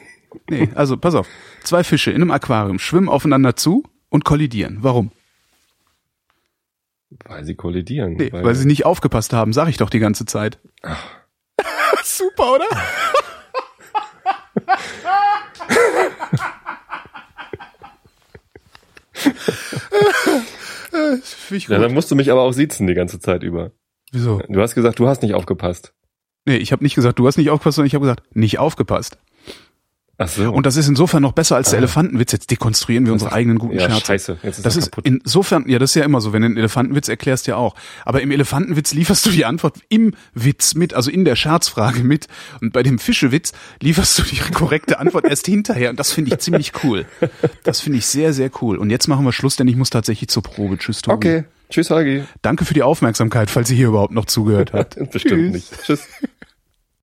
Nee, also pass auf. Zwei Fische in einem Aquarium schwimmen aufeinander zu und kollidieren. Warum? Weil sie kollidieren. Nee, weil, sie nicht aufgepasst haben, sag ich doch die ganze Zeit. *laughs* Super, oder? Ich ja, gut. dann musst du mich aber auch siezen die ganze Zeit über. Wieso? Du hast gesagt, du hast nicht aufgepasst. Nee, ich habe nicht gesagt, du hast nicht aufgepasst, sondern ich habe gesagt, nicht aufgepasst. Ach so. Und das ist insofern noch besser als der Elefantenwitz. Jetzt dekonstruieren wir unsere eigenen guten ja, Scherze. scheiße. Jetzt ist Das ist kaputt. insofern, ja, das ist ja immer so, wenn du einen Elefantenwitz erklärst, ja auch. Aber im Elefantenwitz lieferst du die Antwort im Witz mit, also in der Scherzfrage mit. Und bei dem Fischewitz lieferst du die *laughs* korrekte Antwort erst hinterher. Und das finde ich ziemlich cool. Das finde ich sehr, sehr cool. Und jetzt machen wir Schluss, denn ich muss tatsächlich zur Probe. Tschüss, Tobi. Okay. Tschüss, Hagi. Danke für die Aufmerksamkeit, falls ihr hier überhaupt noch zugehört habt. *laughs* Bestimmt Tschüss. nicht. Tschüss.